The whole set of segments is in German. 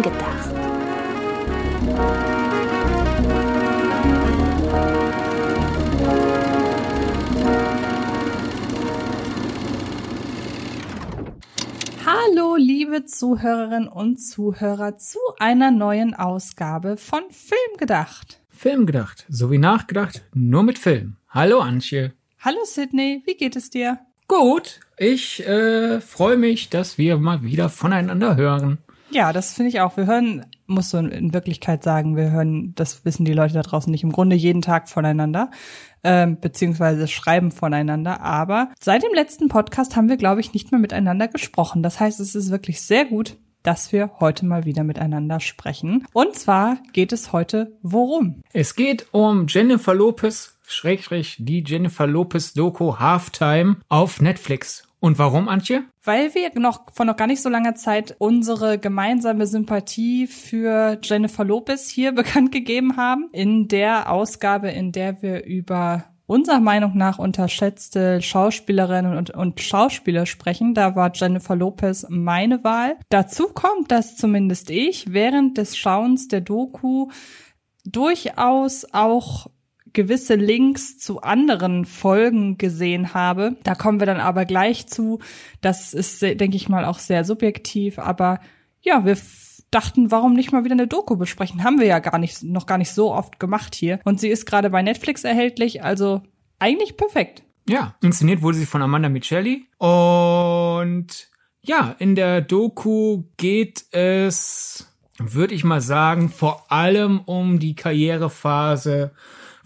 Film gedacht. Hallo, liebe Zuhörerinnen und Zuhörer zu einer neuen Ausgabe von Film gedacht. Film gedacht, so wie nachgedacht, nur mit Film. Hallo Antje. Hallo Sydney, wie geht es dir? Gut, ich äh, freue mich, dass wir mal wieder voneinander hören. Ja, das finde ich auch. Wir hören, musst du in Wirklichkeit sagen, wir hören, das wissen die Leute da draußen nicht, im Grunde jeden Tag voneinander, ähm, beziehungsweise schreiben voneinander. Aber seit dem letzten Podcast haben wir, glaube ich, nicht mehr miteinander gesprochen. Das heißt, es ist wirklich sehr gut, dass wir heute mal wieder miteinander sprechen. Und zwar geht es heute worum? Es geht um Jennifer Lopez, Schrägstrich, die Jennifer Lopez Doku Halftime auf Netflix. Und warum, Antje? Weil wir noch vor noch gar nicht so langer Zeit unsere gemeinsame Sympathie für Jennifer Lopez hier bekannt gegeben haben. In der Ausgabe, in der wir über unserer Meinung nach unterschätzte Schauspielerinnen und, und Schauspieler sprechen. Da war Jennifer Lopez meine Wahl. Dazu kommt, dass zumindest ich während des Schauens der Doku durchaus auch gewisse Links zu anderen Folgen gesehen habe. Da kommen wir dann aber gleich zu. Das ist, denke ich mal, auch sehr subjektiv. Aber ja, wir dachten, warum nicht mal wieder eine Doku besprechen? Haben wir ja gar nicht, noch gar nicht so oft gemacht hier. Und sie ist gerade bei Netflix erhältlich, also eigentlich perfekt. Ja, inszeniert wurde sie von Amanda Michelli. Und ja, in der Doku geht es, würde ich mal sagen, vor allem um die Karrierephase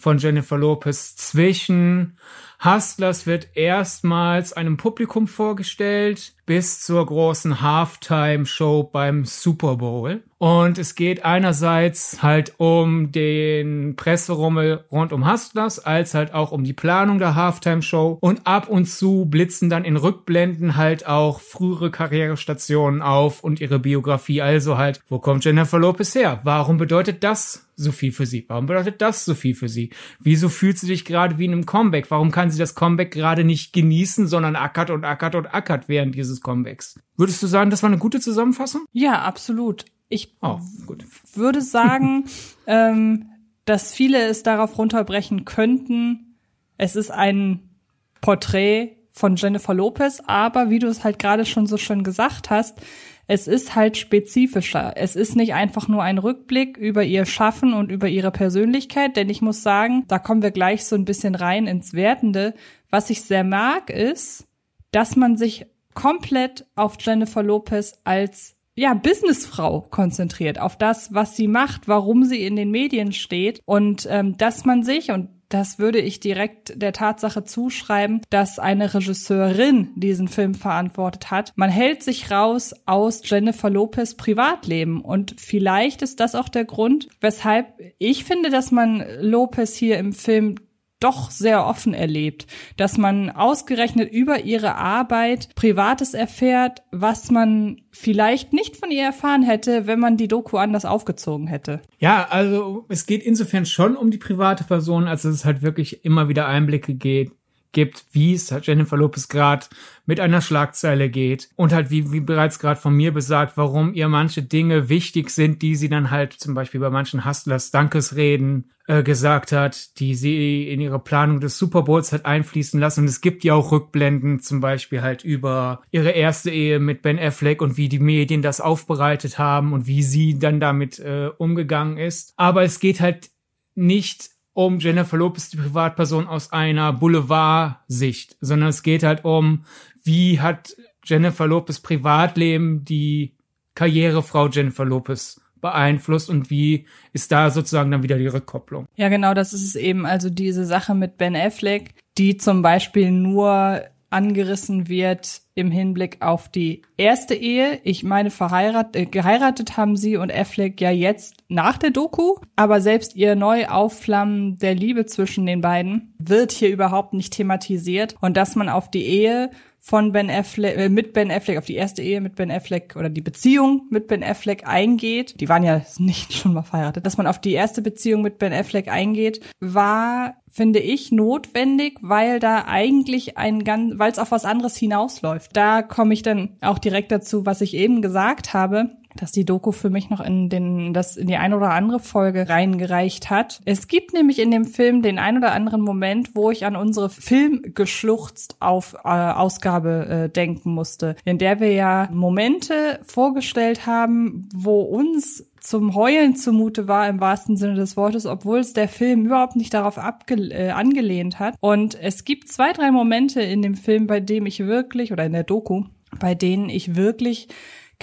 von Jennifer Lopez zwischen Hustlers wird erstmals einem Publikum vorgestellt bis zur großen Halftime-Show beim Super Bowl. Und es geht einerseits halt um den Presserummel rund um Hustlers, als halt auch um die Planung der Halftime-Show. Und ab und zu blitzen dann in Rückblenden halt auch frühere Karrierestationen auf und ihre Biografie. Also halt, wo kommt Jennifer Lopez her? Warum bedeutet das so viel für sie? Warum bedeutet das so viel für sie? Wieso fühlt sie sich gerade wie in einem Comeback? Warum kann sie das Comeback gerade nicht genießen, sondern ackert und ackert und ackert während dieses Comebacks? Würdest du sagen, das war eine gute Zusammenfassung? Ja, absolut. Ich oh, würde sagen, ähm, dass viele es darauf runterbrechen könnten. Es ist ein Porträt von Jennifer Lopez, aber wie du es halt gerade schon so schön gesagt hast, es ist halt spezifischer. Es ist nicht einfach nur ein Rückblick über ihr Schaffen und über ihre Persönlichkeit, denn ich muss sagen, da kommen wir gleich so ein bisschen rein ins Wertende. Was ich sehr mag, ist, dass man sich komplett auf Jennifer Lopez als ja, Businessfrau konzentriert, auf das, was sie macht, warum sie in den Medien steht und ähm, dass man sich, und das würde ich direkt der Tatsache zuschreiben, dass eine Regisseurin diesen Film verantwortet hat. Man hält sich raus aus Jennifer Lopez Privatleben und vielleicht ist das auch der Grund, weshalb ich finde, dass man Lopez hier im Film doch sehr offen erlebt, dass man ausgerechnet über ihre Arbeit Privates erfährt, was man vielleicht nicht von ihr erfahren hätte, wenn man die Doku anders aufgezogen hätte. Ja, also es geht insofern schon um die private Person, als es halt wirklich immer wieder Einblicke geht, gibt, wie es halt Jennifer Lopez gerade mit einer Schlagzeile geht und halt wie, wie bereits gerade von mir besagt, warum ihr manche Dinge wichtig sind, die sie dann halt zum Beispiel bei manchen Hustlers Dankesreden äh, gesagt hat, die sie in ihre Planung des Super Bowls hat einfließen lassen. Und es gibt ja auch Rückblenden, zum Beispiel halt über ihre erste Ehe mit Ben Affleck und wie die Medien das aufbereitet haben und wie sie dann damit äh, umgegangen ist. Aber es geht halt nicht um Jennifer Lopez, die Privatperson aus einer Boulevard-Sicht, sondern es geht halt um, wie hat Jennifer Lopez Privatleben die Karrierefrau Jennifer Lopez beeinflusst und wie ist da sozusagen dann wieder die Rückkopplung? Ja, genau, das ist es eben. Also diese Sache mit Ben Affleck, die zum Beispiel nur angerissen wird im Hinblick auf die erste Ehe. Ich meine, verheiratet, äh, geheiratet haben sie und Affleck ja jetzt nach der Doku, aber selbst ihr Neuaufflammen der Liebe zwischen den beiden wird hier überhaupt nicht thematisiert und dass man auf die Ehe von Ben Affleck, äh, mit Ben Affleck, auf die erste Ehe mit Ben Affleck oder die Beziehung mit Ben Affleck eingeht, die waren ja nicht schon mal verheiratet, dass man auf die erste Beziehung mit Ben Affleck eingeht, war, finde ich, notwendig, weil da eigentlich ein ganz, weil es auf was anderes hinausläuft. Da komme ich dann auch direkt dazu, was ich eben gesagt habe dass die Doku für mich noch in den das in die eine oder andere Folge reingereicht hat. Es gibt nämlich in dem Film den ein oder anderen Moment, wo ich an unsere Filmgeschluchzt auf äh, Ausgabe äh, denken musste, in der wir ja Momente vorgestellt haben, wo uns zum Heulen zumute war im wahrsten Sinne des Wortes, obwohl es der Film überhaupt nicht darauf abge äh, angelehnt hat. Und es gibt zwei, drei Momente in dem Film, bei dem ich wirklich, oder in der Doku, bei denen ich wirklich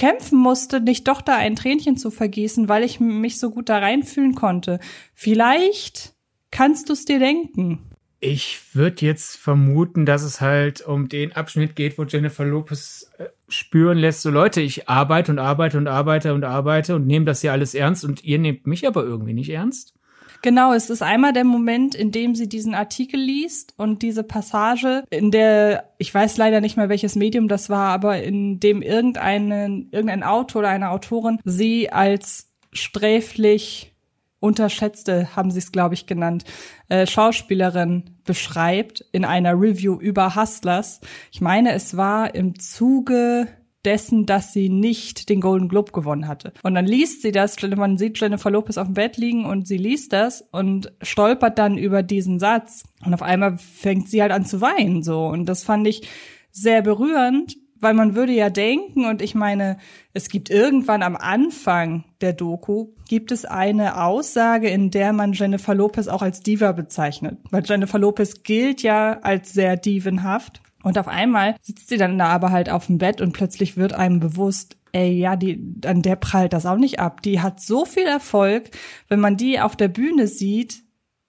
kämpfen musste, nicht doch da ein Tränchen zu vergießen, weil ich mich so gut da reinfühlen konnte. Vielleicht kannst du es dir denken. Ich würde jetzt vermuten, dass es halt um den Abschnitt geht, wo Jennifer Lopez äh, spüren lässt, so Leute, ich arbeite und arbeite und arbeite und arbeite und nehme das hier alles ernst und ihr nehmt mich aber irgendwie nicht ernst. Genau, es ist einmal der Moment, in dem sie diesen Artikel liest und diese Passage, in der, ich weiß leider nicht mehr, welches Medium das war, aber in dem irgendeinen, irgendein Autor oder eine Autorin sie als sträflich unterschätzte, haben sie es, glaube ich, genannt, äh, Schauspielerin beschreibt in einer Review über Hustlers. Ich meine, es war im Zuge dessen, dass sie nicht den Golden Globe gewonnen hatte. Und dann liest sie das, man sieht Jennifer Lopez auf dem Bett liegen und sie liest das und stolpert dann über diesen Satz. Und auf einmal fängt sie halt an zu weinen, so. Und das fand ich sehr berührend, weil man würde ja denken, und ich meine, es gibt irgendwann am Anfang der Doku, gibt es eine Aussage, in der man Jennifer Lopez auch als Diva bezeichnet. Weil Jennifer Lopez gilt ja als sehr divenhaft. Und auf einmal sitzt sie dann da aber halt auf dem Bett und plötzlich wird einem bewusst, ey, ja, die, an der prallt das auch nicht ab. Die hat so viel Erfolg. Wenn man die auf der Bühne sieht,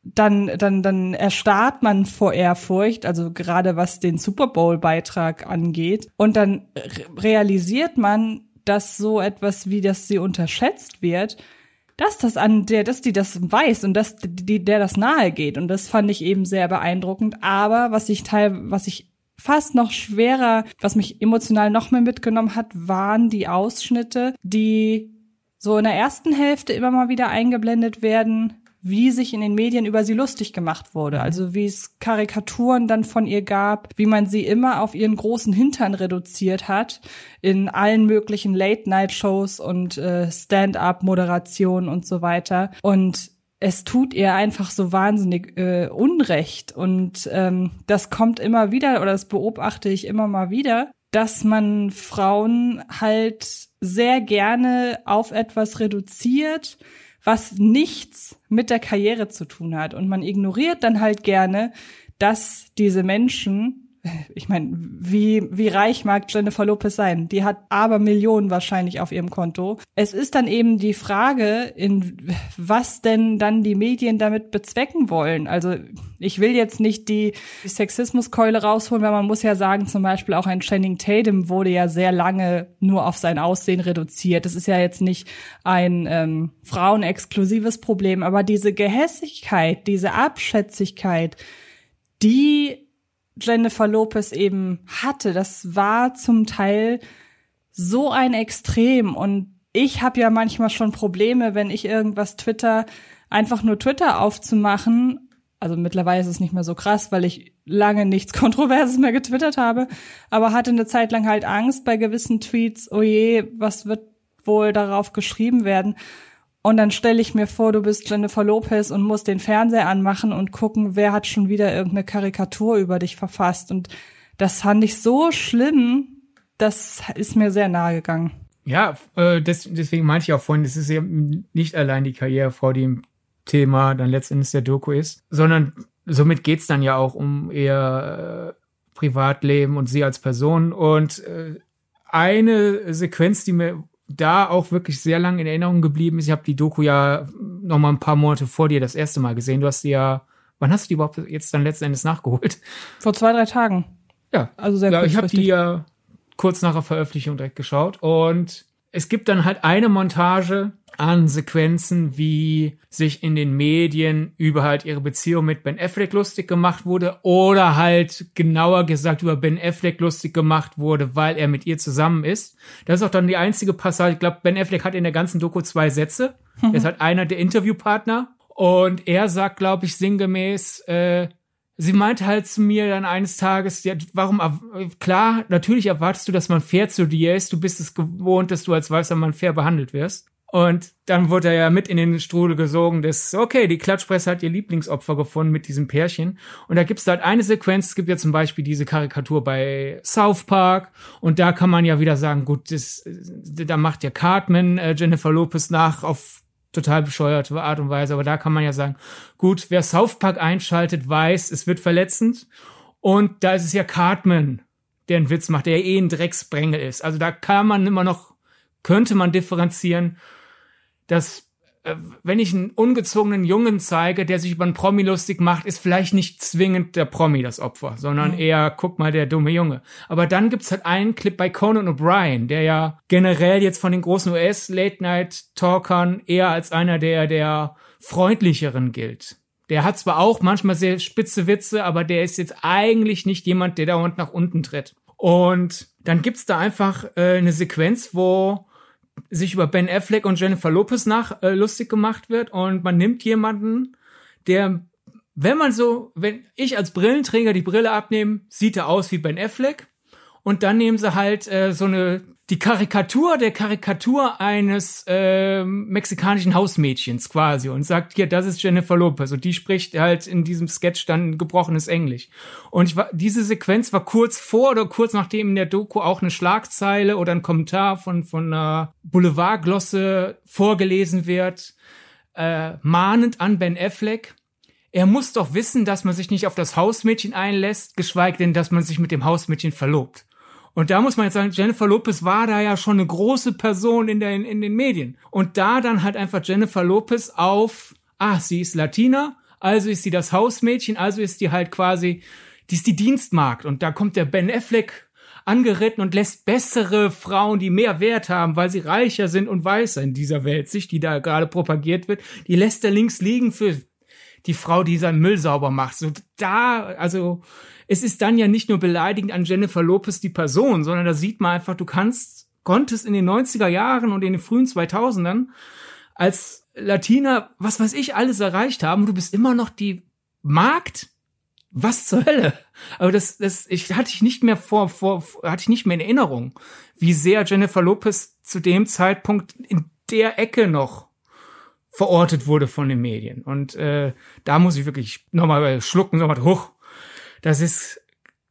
dann, dann, dann erstarrt man vor Ehrfurcht, also gerade was den Super Bowl Beitrag angeht. Und dann realisiert man, dass so etwas wie, dass sie unterschätzt wird, dass das an der, dass die das weiß und dass die, der das nahe geht. Und das fand ich eben sehr beeindruckend. Aber was ich teil, was ich fast noch schwerer, was mich emotional noch mehr mitgenommen hat, waren die Ausschnitte, die so in der ersten Hälfte immer mal wieder eingeblendet werden, wie sich in den Medien über sie lustig gemacht wurde. Mhm. Also wie es Karikaturen dann von ihr gab, wie man sie immer auf ihren großen Hintern reduziert hat in allen möglichen Late-Night-Shows und äh, Stand-up-Moderationen und so weiter. Und es tut ihr einfach so wahnsinnig äh, Unrecht. Und ähm, das kommt immer wieder, oder das beobachte ich immer mal wieder, dass man Frauen halt sehr gerne auf etwas reduziert, was nichts mit der Karriere zu tun hat. Und man ignoriert dann halt gerne, dass diese Menschen ich meine, wie, wie reich mag Jennifer Lopez sein? Die hat aber Millionen wahrscheinlich auf ihrem Konto. Es ist dann eben die Frage, in was denn dann die Medien damit bezwecken wollen. Also ich will jetzt nicht die Sexismuskeule rausholen, weil man muss ja sagen, zum Beispiel auch ein Channing Tatum wurde ja sehr lange nur auf sein Aussehen reduziert. Das ist ja jetzt nicht ein ähm, frauenexklusives Problem, aber diese Gehässigkeit, diese Abschätzigkeit, die Jennifer Lopez eben hatte. Das war zum Teil so ein Extrem und ich habe ja manchmal schon Probleme, wenn ich irgendwas twitter, einfach nur Twitter aufzumachen. Also mittlerweile ist es nicht mehr so krass, weil ich lange nichts Kontroverses mehr getwittert habe, aber hatte eine Zeit lang halt Angst bei gewissen Tweets, oh je, was wird wohl darauf geschrieben werden? Und dann stelle ich mir vor, du bist Jennifer Lopez und musst den Fernseher anmachen und gucken, wer hat schon wieder irgendeine Karikatur über dich verfasst. Und das fand ich so schlimm, das ist mir sehr nahe gegangen. Ja, äh, das, deswegen meinte ich auch vorhin, es ist ja nicht allein die Karriere vor dem Thema dann letztendlich der Doku ist, sondern somit geht's dann ja auch um ihr äh, Privatleben und sie als Person. Und äh, eine Sequenz, die mir da auch wirklich sehr lange in Erinnerung geblieben ist. Ich habe die Doku ja noch mal ein paar Monate vor dir das erste Mal gesehen. Du hast die ja, wann hast du die überhaupt jetzt dann letzten Endes nachgeholt? Vor zwei, drei Tagen. Ja, also sehr ja, Ich habe die ja kurz nach der Veröffentlichung direkt geschaut und es gibt dann halt eine Montage an Sequenzen, wie sich in den Medien über halt ihre Beziehung mit Ben Affleck lustig gemacht wurde oder halt genauer gesagt über Ben Affleck lustig gemacht wurde, weil er mit ihr zusammen ist. Das ist auch dann die einzige Passage. Ich glaube, Ben Affleck hat in der ganzen Doku zwei Sätze. Mhm. Er ist halt einer der Interviewpartner und er sagt, glaube ich, sinngemäß, äh, sie meinte halt zu mir dann eines Tages, ja, warum, klar, natürlich erwartest du, dass man fair zu dir ist. Du bist es gewohnt, dass du als weißer Mann fair behandelt wirst. Und dann wurde er ja mit in den Strudel gesogen, dass, okay, die Klatschpresse hat ihr Lieblingsopfer gefunden mit diesem Pärchen. Und da gibt's halt eine Sequenz, es gibt ja zum Beispiel diese Karikatur bei South Park. Und da kann man ja wieder sagen, gut, das, da macht ja Cartman äh, Jennifer Lopez nach auf total bescheuerte Art und Weise. Aber da kann man ja sagen, gut, wer South Park einschaltet, weiß, es wird verletzend. Und da ist es ja Cartman, der einen Witz macht, der eh ein Drecksbrängel ist. Also da kann man immer noch, könnte man differenzieren dass äh, wenn ich einen ungezogenen Jungen zeige, der sich über einen Promi lustig macht, ist vielleicht nicht zwingend der Promi das Opfer, sondern mhm. eher, guck mal, der dumme Junge. Aber dann gibt's halt einen Clip bei Conan O'Brien, der ja generell jetzt von den großen US-Late-Night-Talkern eher als einer der, der freundlicheren gilt. Der hat zwar auch manchmal sehr spitze Witze, aber der ist jetzt eigentlich nicht jemand, der da und nach unten tritt. Und dann gibt's da einfach äh, eine Sequenz, wo sich über Ben Affleck und Jennifer Lopez nach äh, lustig gemacht wird und man nimmt jemanden, der, wenn man so, wenn ich als Brillenträger die Brille abnehme, sieht er aus wie Ben Affleck und dann nehmen sie halt äh, so eine die Karikatur der Karikatur eines äh, mexikanischen Hausmädchens quasi und sagt, hier, das ist Jennifer Lopez und die spricht halt in diesem Sketch dann gebrochenes Englisch. Und ich war, diese Sequenz war kurz vor oder kurz nachdem in der Doku auch eine Schlagzeile oder ein Kommentar von, von einer Boulevardglosse vorgelesen wird, äh, mahnend an Ben Affleck. Er muss doch wissen, dass man sich nicht auf das Hausmädchen einlässt, geschweige denn, dass man sich mit dem Hausmädchen verlobt. Und da muss man jetzt sagen, Jennifer Lopez war da ja schon eine große Person in, der, in den Medien. Und da dann halt einfach Jennifer Lopez auf, ah, sie ist Latina, also ist sie das Hausmädchen, also ist die halt quasi, die ist die Dienstmarkt. Und da kommt der Ben Affleck angeritten und lässt bessere Frauen, die mehr Wert haben, weil sie reicher sind und weißer in dieser Welt, sich, die da gerade propagiert wird, die lässt er links liegen für die Frau, die seinen Müll sauber macht. So da, also es ist dann ja nicht nur beleidigend an Jennifer Lopez die Person, sondern da sieht man einfach, du kannst, konntest in den 90er Jahren und in den frühen 2000ern als Latina, was weiß ich, alles erreicht haben. Du bist immer noch die Magd. Was zur Hölle? Aber das, das, ich hatte ich nicht mehr vor, vor, hatte ich nicht mehr in Erinnerung, wie sehr Jennifer Lopez zu dem Zeitpunkt in der Ecke noch verortet wurde von den Medien. Und äh, da muss ich wirklich nochmal schlucken, nochmal hoch. Das ist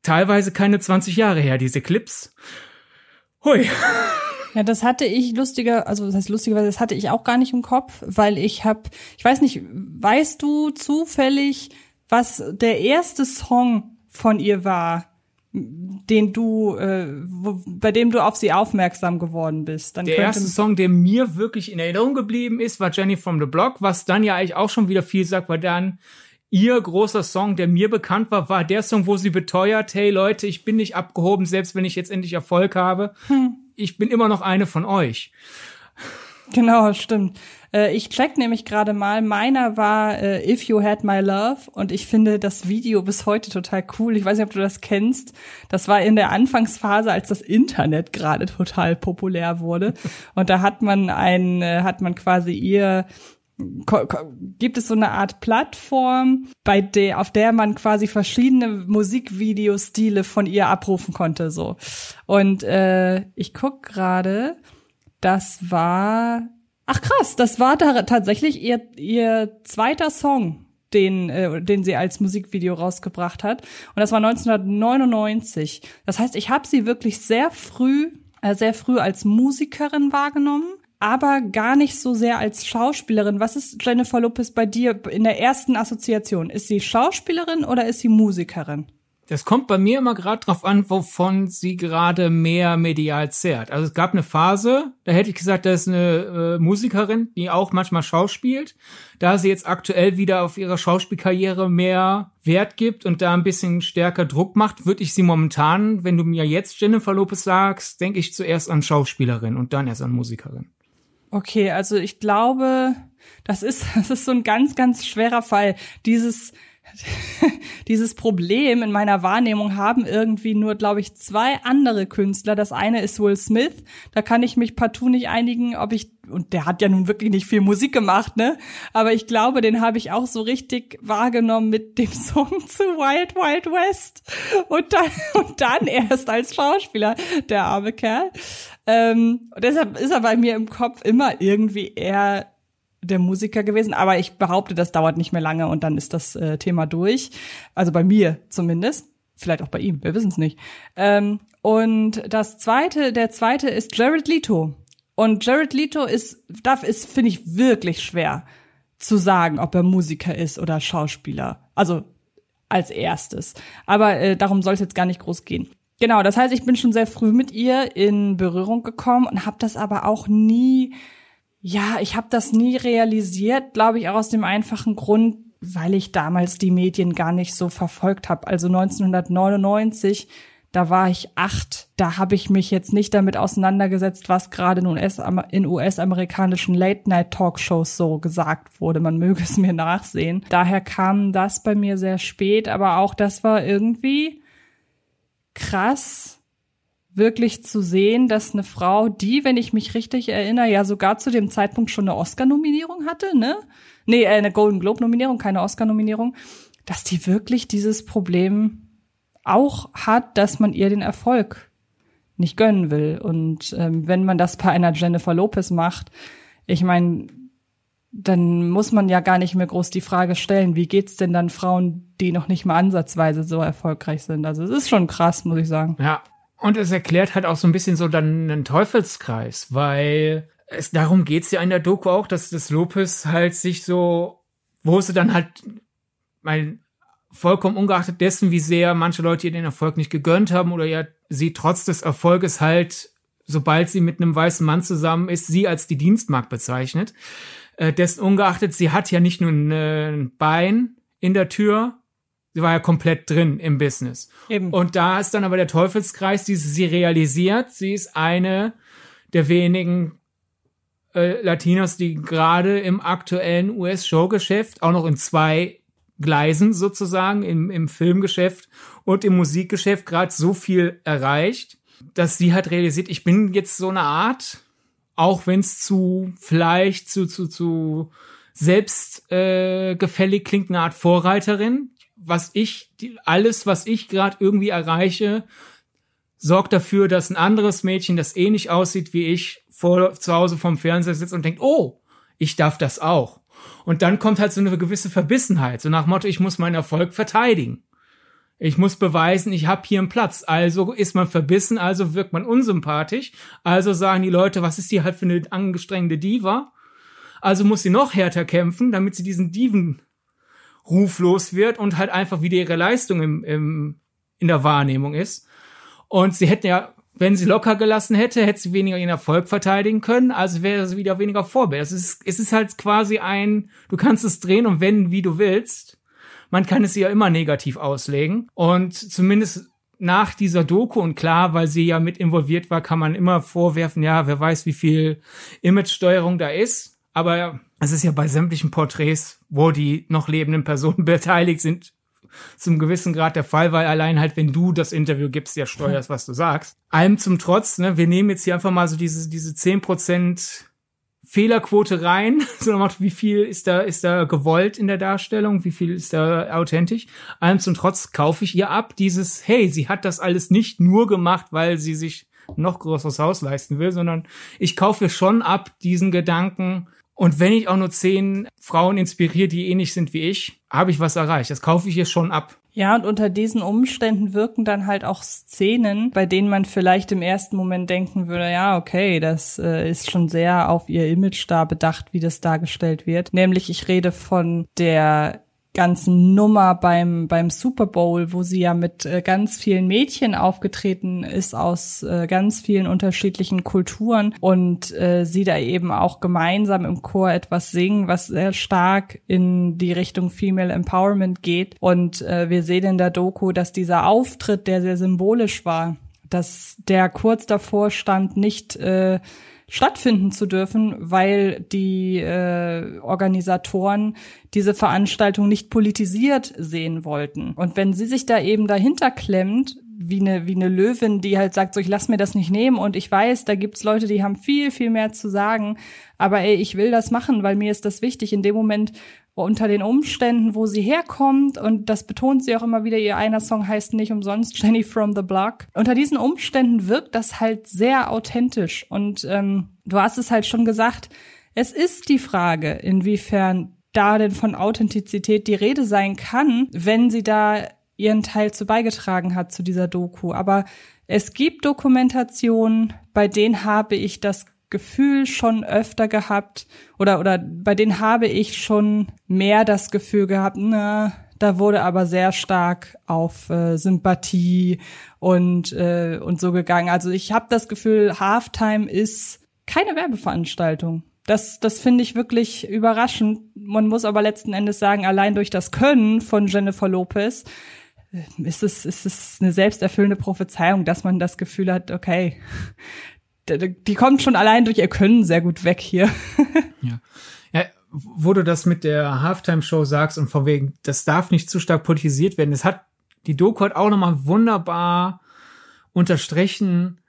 teilweise keine 20 Jahre her, diese Clips. Hui. Ja, das hatte ich lustiger, also das heißt lustigerweise, das hatte ich auch gar nicht im Kopf, weil ich habe, ich weiß nicht, weißt du zufällig, was der erste Song von ihr war, den du, äh, wo, bei dem du auf sie aufmerksam geworden bist? Dann der erste Song, der mir wirklich in Erinnerung geblieben ist, war Jenny from the Block, was dann ja eigentlich auch schon wieder viel sagt, weil dann Ihr großer Song, der mir bekannt war, war der Song, wo sie beteuert, hey Leute, ich bin nicht abgehoben, selbst wenn ich jetzt endlich Erfolg habe. Hm. Ich bin immer noch eine von euch. Genau, stimmt. Äh, ich check nämlich gerade mal, meiner war äh, If You Had My Love und ich finde das Video bis heute total cool. Ich weiß nicht, ob du das kennst. Das war in der Anfangsphase, als das Internet gerade total populär wurde. Und da hat man ein, äh, hat man quasi ihr gibt es so eine Art Plattform, bei der, auf der man quasi verschiedene Musikvideostile von ihr abrufen konnte, so. Und äh, ich guck gerade, das war, ach krass, das war da tatsächlich ihr ihr zweiter Song, den, äh, den sie als Musikvideo rausgebracht hat. Und das war 1999. Das heißt, ich habe sie wirklich sehr früh, äh, sehr früh als Musikerin wahrgenommen aber gar nicht so sehr als Schauspielerin. Was ist Jennifer Lopez bei dir in der ersten Assoziation? Ist sie Schauspielerin oder ist sie Musikerin? Das kommt bei mir immer gerade drauf an, wovon sie gerade mehr medial zehrt. Also es gab eine Phase, da hätte ich gesagt, da ist eine äh, Musikerin, die auch manchmal schauspielt. Da sie jetzt aktuell wieder auf ihrer Schauspielkarriere mehr Wert gibt und da ein bisschen stärker Druck macht, würde ich sie momentan, wenn du mir jetzt Jennifer Lopez sagst, denke ich zuerst an Schauspielerin und dann erst an Musikerin. Okay, also ich glaube, das ist, das ist so ein ganz, ganz schwerer Fall. Dieses, dieses Problem in meiner Wahrnehmung haben irgendwie nur, glaube ich, zwei andere Künstler. Das eine ist Will Smith. Da kann ich mich partout nicht einigen, ob ich, und der hat ja nun wirklich nicht viel Musik gemacht, ne? Aber ich glaube, den habe ich auch so richtig wahrgenommen mit dem Song zu Wild Wild West. Und dann, und dann erst als Schauspieler, der arme Kerl. Ähm, und deshalb ist er bei mir im Kopf immer irgendwie eher der Musiker gewesen, aber ich behaupte, das dauert nicht mehr lange und dann ist das äh, Thema durch. Also bei mir zumindest. Vielleicht auch bei ihm, wir wissen es nicht. Ähm, und das zweite, der zweite ist Jared Leto. Und Jared Leto ist, darf ist, finde ich, wirklich schwer zu sagen, ob er Musiker ist oder Schauspieler. Also als erstes. Aber äh, darum soll es jetzt gar nicht groß gehen. Genau, das heißt, ich bin schon sehr früh mit ihr in Berührung gekommen und habe das aber auch nie ja, ich habe das nie realisiert, glaube ich, auch aus dem einfachen Grund, weil ich damals die Medien gar nicht so verfolgt habe. Also 1999, da war ich acht, da habe ich mich jetzt nicht damit auseinandergesetzt, was gerade in US-amerikanischen Late-Night-Talkshows so gesagt wurde. Man möge es mir nachsehen. Daher kam das bei mir sehr spät, aber auch das war irgendwie krass wirklich zu sehen, dass eine Frau, die, wenn ich mich richtig erinnere, ja sogar zu dem Zeitpunkt schon eine Oscar-Nominierung hatte, ne? Nee, äh, eine Golden Globe-Nominierung, keine Oscar-Nominierung, dass die wirklich dieses Problem auch hat, dass man ihr den Erfolg nicht gönnen will. Und ähm, wenn man das bei einer Jennifer Lopez macht, ich meine, dann muss man ja gar nicht mehr groß die Frage stellen, wie geht's denn dann Frauen, die noch nicht mal ansatzweise so erfolgreich sind? Also es ist schon krass, muss ich sagen. Ja, und es erklärt halt auch so ein bisschen so dann einen Teufelskreis, weil es darum geht's ja in der Doku auch, dass das Lopez halt sich so, wo sie dann halt, mein, vollkommen ungeachtet dessen, wie sehr manche Leute ihr den Erfolg nicht gegönnt haben oder ja sie trotz des Erfolges halt, sobald sie mit einem weißen Mann zusammen ist, sie als die Dienstmarkt bezeichnet. Äh, dessen ungeachtet, sie hat ja nicht nur ein Bein in der Tür, Sie war ja komplett drin im Business. Eben. Und da ist dann aber der Teufelskreis, die sie realisiert, sie ist eine der wenigen äh, Latinos, die gerade im aktuellen US-Showgeschäft auch noch in zwei Gleisen sozusagen, im, im Filmgeschäft und im Musikgeschäft gerade so viel erreicht, dass sie hat realisiert, ich bin jetzt so eine Art, auch wenn es zu vielleicht zu zu zu selbst äh, klingt, eine Art Vorreiterin was ich, die, alles, was ich gerade irgendwie erreiche, sorgt dafür, dass ein anderes Mädchen, das ähnlich aussieht wie ich, vor, zu Hause vorm Fernseher sitzt und denkt, oh, ich darf das auch. Und dann kommt halt so eine gewisse Verbissenheit, so nach Motto, ich muss meinen Erfolg verteidigen. Ich muss beweisen, ich habe hier einen Platz. Also ist man verbissen, also wirkt man unsympathisch. Also sagen die Leute, was ist die halt für eine angestrengte Diva? Also muss sie noch härter kämpfen, damit sie diesen Diven ruflos wird und halt einfach wieder ihre Leistung im, im, in der Wahrnehmung ist. Und sie hätten ja, wenn sie locker gelassen hätte, hätte sie weniger ihren Erfolg verteidigen können, also wäre sie wieder weniger Vorbild. Es ist, es ist halt quasi ein, du kannst es drehen und wenden, wie du willst. Man kann es ja immer negativ auslegen. Und zumindest nach dieser Doku und klar, weil sie ja mit involviert war, kann man immer vorwerfen, ja, wer weiß, wie viel Imagesteuerung da ist. Aber es ist ja bei sämtlichen Porträts, wo die noch lebenden Personen beteiligt sind, zum gewissen Grad der Fall, weil allein halt, wenn du das Interview gibst, ja steuerst, was du sagst. Allem zum Trotz, ne, wir nehmen jetzt hier einfach mal so diese, diese zehn Prozent Fehlerquote rein, so wie viel ist da, ist da gewollt in der Darstellung, wie viel ist da authentisch. Allem zum Trotz kaufe ich ihr ab dieses, hey, sie hat das alles nicht nur gemacht, weil sie sich noch größeres Haus leisten will, sondern ich kaufe schon ab diesen Gedanken, und wenn ich auch nur zehn Frauen inspiriere, die ähnlich sind wie ich, habe ich was erreicht. Das kaufe ich hier schon ab. Ja, und unter diesen Umständen wirken dann halt auch Szenen, bei denen man vielleicht im ersten Moment denken würde, ja, okay, das äh, ist schon sehr auf ihr Image da bedacht, wie das dargestellt wird. Nämlich ich rede von der ganzen Nummer beim beim Super Bowl, wo sie ja mit äh, ganz vielen Mädchen aufgetreten ist aus äh, ganz vielen unterschiedlichen Kulturen und äh, sie da eben auch gemeinsam im Chor etwas singen, was sehr stark in die Richtung Female Empowerment geht. Und äh, wir sehen in der Doku, dass dieser Auftritt, der sehr symbolisch war, dass der kurz davor stand, nicht äh, stattfinden zu dürfen, weil die äh, Organisatoren diese Veranstaltung nicht politisiert sehen wollten. Und wenn sie sich da eben dahinter klemmt, wie eine, wie eine Löwin, die halt sagt, so ich lass mir das nicht nehmen und ich weiß, da gibt's Leute, die haben viel, viel mehr zu sagen, aber ey, ich will das machen, weil mir ist das wichtig. In dem Moment, unter den Umständen, wo sie herkommt, und das betont sie auch immer wieder, ihr einer Song heißt nicht umsonst Jenny from the Block. Unter diesen Umständen wirkt das halt sehr authentisch. Und ähm, du hast es halt schon gesagt, es ist die Frage, inwiefern da denn von Authentizität die Rede sein kann, wenn sie da ihren Teil zu beigetragen hat zu dieser Doku. Aber es gibt Dokumentationen, bei denen habe ich das Gefühl schon öfter gehabt oder oder bei denen habe ich schon mehr das Gefühl gehabt, na, da wurde aber sehr stark auf äh, Sympathie und äh, und so gegangen. Also ich habe das Gefühl, Halftime ist keine Werbeveranstaltung. Das, das finde ich wirklich überraschend. Man muss aber letzten Endes sagen, allein durch das Können von Jennifer Lopez ist es, ist es eine selbsterfüllende Prophezeiung, dass man das Gefühl hat, okay, die kommt schon allein durch ihr Können sehr gut weg hier. ja. ja. Wo du das mit der Halftime-Show sagst und von wegen, das darf nicht zu stark politisiert werden. Es hat, die Doku hat auch nochmal wunderbar unterstrichen,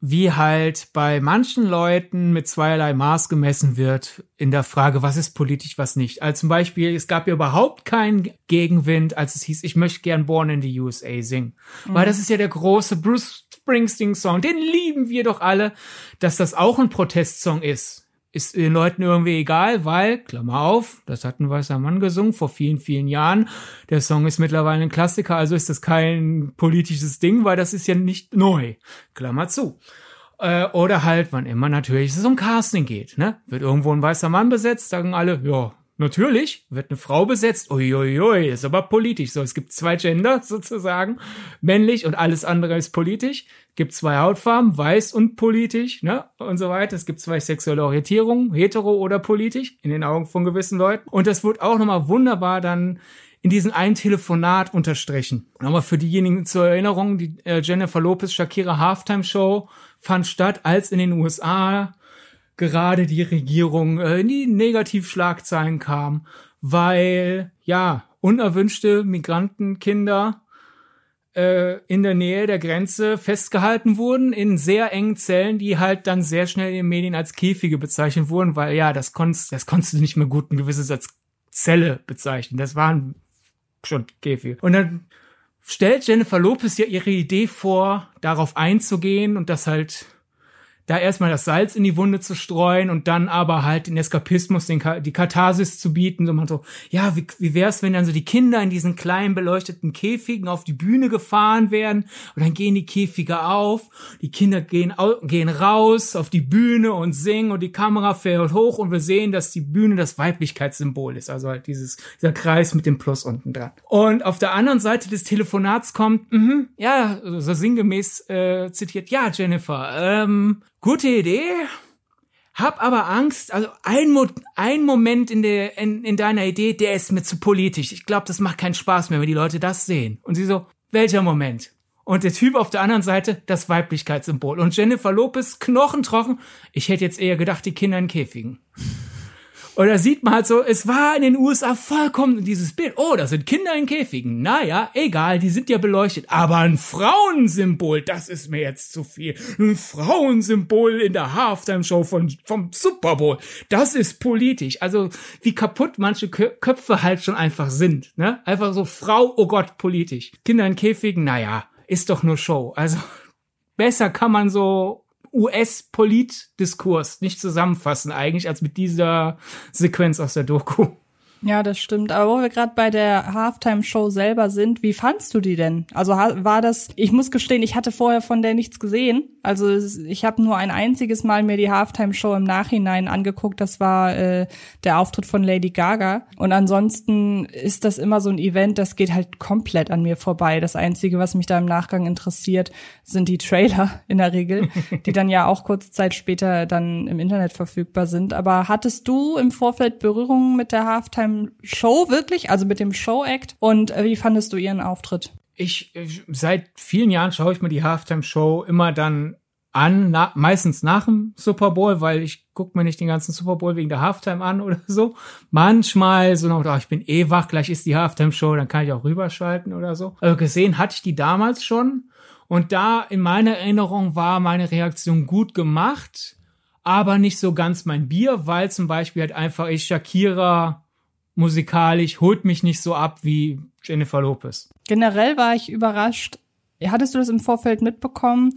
wie halt bei manchen Leuten mit zweierlei Maß gemessen wird in der Frage, was ist politisch, was nicht. Also zum Beispiel, es gab ja überhaupt keinen Gegenwind, als es hieß, ich möchte gern Born in the USA singen. Mhm. Weil das ist ja der große Bruce Springsteen-Song, den lieben wir doch alle. Dass das auch ein Protestsong ist, ist den Leuten irgendwie egal, weil, Klammer auf, das hat ein weißer Mann gesungen vor vielen, vielen Jahren. Der Song ist mittlerweile ein Klassiker, also ist das kein politisches Ding, weil das ist ja nicht neu. Klammer zu. Äh, oder halt, wann immer natürlich es um Casting geht, ne? Wird irgendwo ein weißer Mann besetzt, sagen alle, ja, Natürlich wird eine Frau besetzt. Uiuiui, ist aber politisch. So, es gibt zwei Gender sozusagen, männlich und alles andere ist politisch. Gibt zwei Hautfarben, weiß und politisch, ne und so weiter. Es gibt zwei sexuelle Orientierungen, hetero oder politisch in den Augen von gewissen Leuten. Und das wird auch nochmal wunderbar dann in diesem einen Telefonat unterstrichen. Nochmal für diejenigen zur Erinnerung: Die äh, Jennifer Lopez Shakira Halftime Show fand statt, als in den USA gerade die Regierung äh, in die Negativschlagzeilen kam, weil ja unerwünschte Migrantenkinder äh, in der Nähe der Grenze festgehalten wurden in sehr engen Zellen, die halt dann sehr schnell in den Medien als Käfige bezeichnet wurden, weil ja das konntest das konntest du nicht mehr gut ein gewisses als Zelle bezeichnen. Das waren schon Käfige. Und dann stellt Jennifer Lopez ja ihre Idee vor, darauf einzugehen und das halt da erstmal das Salz in die Wunde zu streuen und dann aber halt den Eskapismus, den, die Katharsis zu bieten. So man so, ja, wie, wie wär's, wenn dann so die Kinder in diesen kleinen beleuchteten Käfigen auf die Bühne gefahren werden und dann gehen die Käfige auf, die Kinder gehen, gehen raus auf die Bühne und singen und die Kamera fährt hoch und wir sehen, dass die Bühne das Weiblichkeitssymbol ist. Also halt dieses, dieser Kreis mit dem Plus unten dran. Und auf der anderen Seite des Telefonats kommt, mh, ja, so sinngemäß äh, zitiert, ja, Jennifer, ähm, Gute Idee. Hab aber Angst, also ein, Mo ein Moment in, der, in, in deiner Idee, der ist mir zu politisch. Ich glaube, das macht keinen Spaß mehr, wenn die Leute das sehen. Und sie so, welcher Moment? Und der Typ auf der anderen Seite, das Weiblichkeitssymbol. Und Jennifer Lopez, knochentrocken. Ich hätte jetzt eher gedacht, die Kinder in Käfigen. Und da sieht man halt so, es war in den USA vollkommen dieses Bild. Oh, da sind Kinder in Käfigen. Naja, egal, die sind ja beleuchtet. Aber ein Frauensymbol, das ist mir jetzt zu viel. Ein Frauensymbol in der Halftime-Show von, vom Super Bowl. Das ist politisch. Also, wie kaputt manche Köpfe halt schon einfach sind. Ne? Einfach so, Frau, oh Gott, politisch. Kinder in Käfigen, naja, ist doch nur Show. Also, besser kann man so US-Politdiskurs nicht zusammenfassen eigentlich als mit dieser Sequenz aus der Doku. Ja, das stimmt. Aber wo wir gerade bei der Halftime-Show selber sind, wie fandst du die denn? Also war das, ich muss gestehen, ich hatte vorher von der nichts gesehen. Also ich habe nur ein einziges Mal mir die Halftime-Show im Nachhinein angeguckt. Das war äh, der Auftritt von Lady Gaga. Und ansonsten ist das immer so ein Event, das geht halt komplett an mir vorbei. Das Einzige, was mich da im Nachgang interessiert, sind die Trailer in der Regel, die dann ja auch kurze Zeit später dann im Internet verfügbar sind. Aber hattest du im Vorfeld Berührungen mit der Halftime Show wirklich, also mit dem Show-Act. Und äh, wie fandest du ihren Auftritt? ich, seit vielen Jahren schaue ich mir die Halftime-Show immer dann an, na, meistens nach dem Super Bowl, weil ich gucke mir nicht den ganzen Super Bowl wegen der Halftime an oder so. Manchmal so noch, oh, ich bin eh wach, gleich ist die Halftime-Show, dann kann ich auch rüberschalten oder so. Also gesehen hatte ich die damals schon. Und da in meiner Erinnerung war meine Reaktion gut gemacht, aber nicht so ganz mein Bier, weil zum Beispiel halt einfach ich Shakira musikalisch holt mich nicht so ab wie Jennifer Lopez. Generell war ich überrascht. Hattest du das im Vorfeld mitbekommen,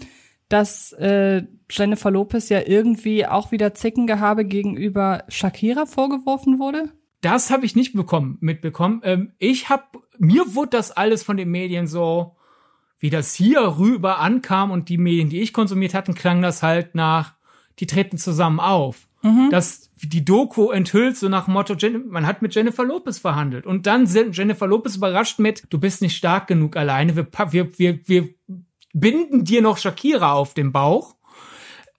dass äh, Jennifer Lopez ja irgendwie auch wieder Zickengehabe gegenüber Shakira vorgeworfen wurde? Das habe ich nicht bekommen, mitbekommen. Ähm, ich habe mir wurde das alles von den Medien so, wie das hier rüber ankam und die Medien, die ich konsumiert hatten, klang das halt nach, die treten zusammen auf. Mhm. Das die Doku enthüllt so nach Motto, man hat mit Jennifer Lopez verhandelt und dann sind Jennifer Lopez überrascht mit, du bist nicht stark genug alleine, wir, wir, wir, wir binden dir noch Shakira auf den Bauch.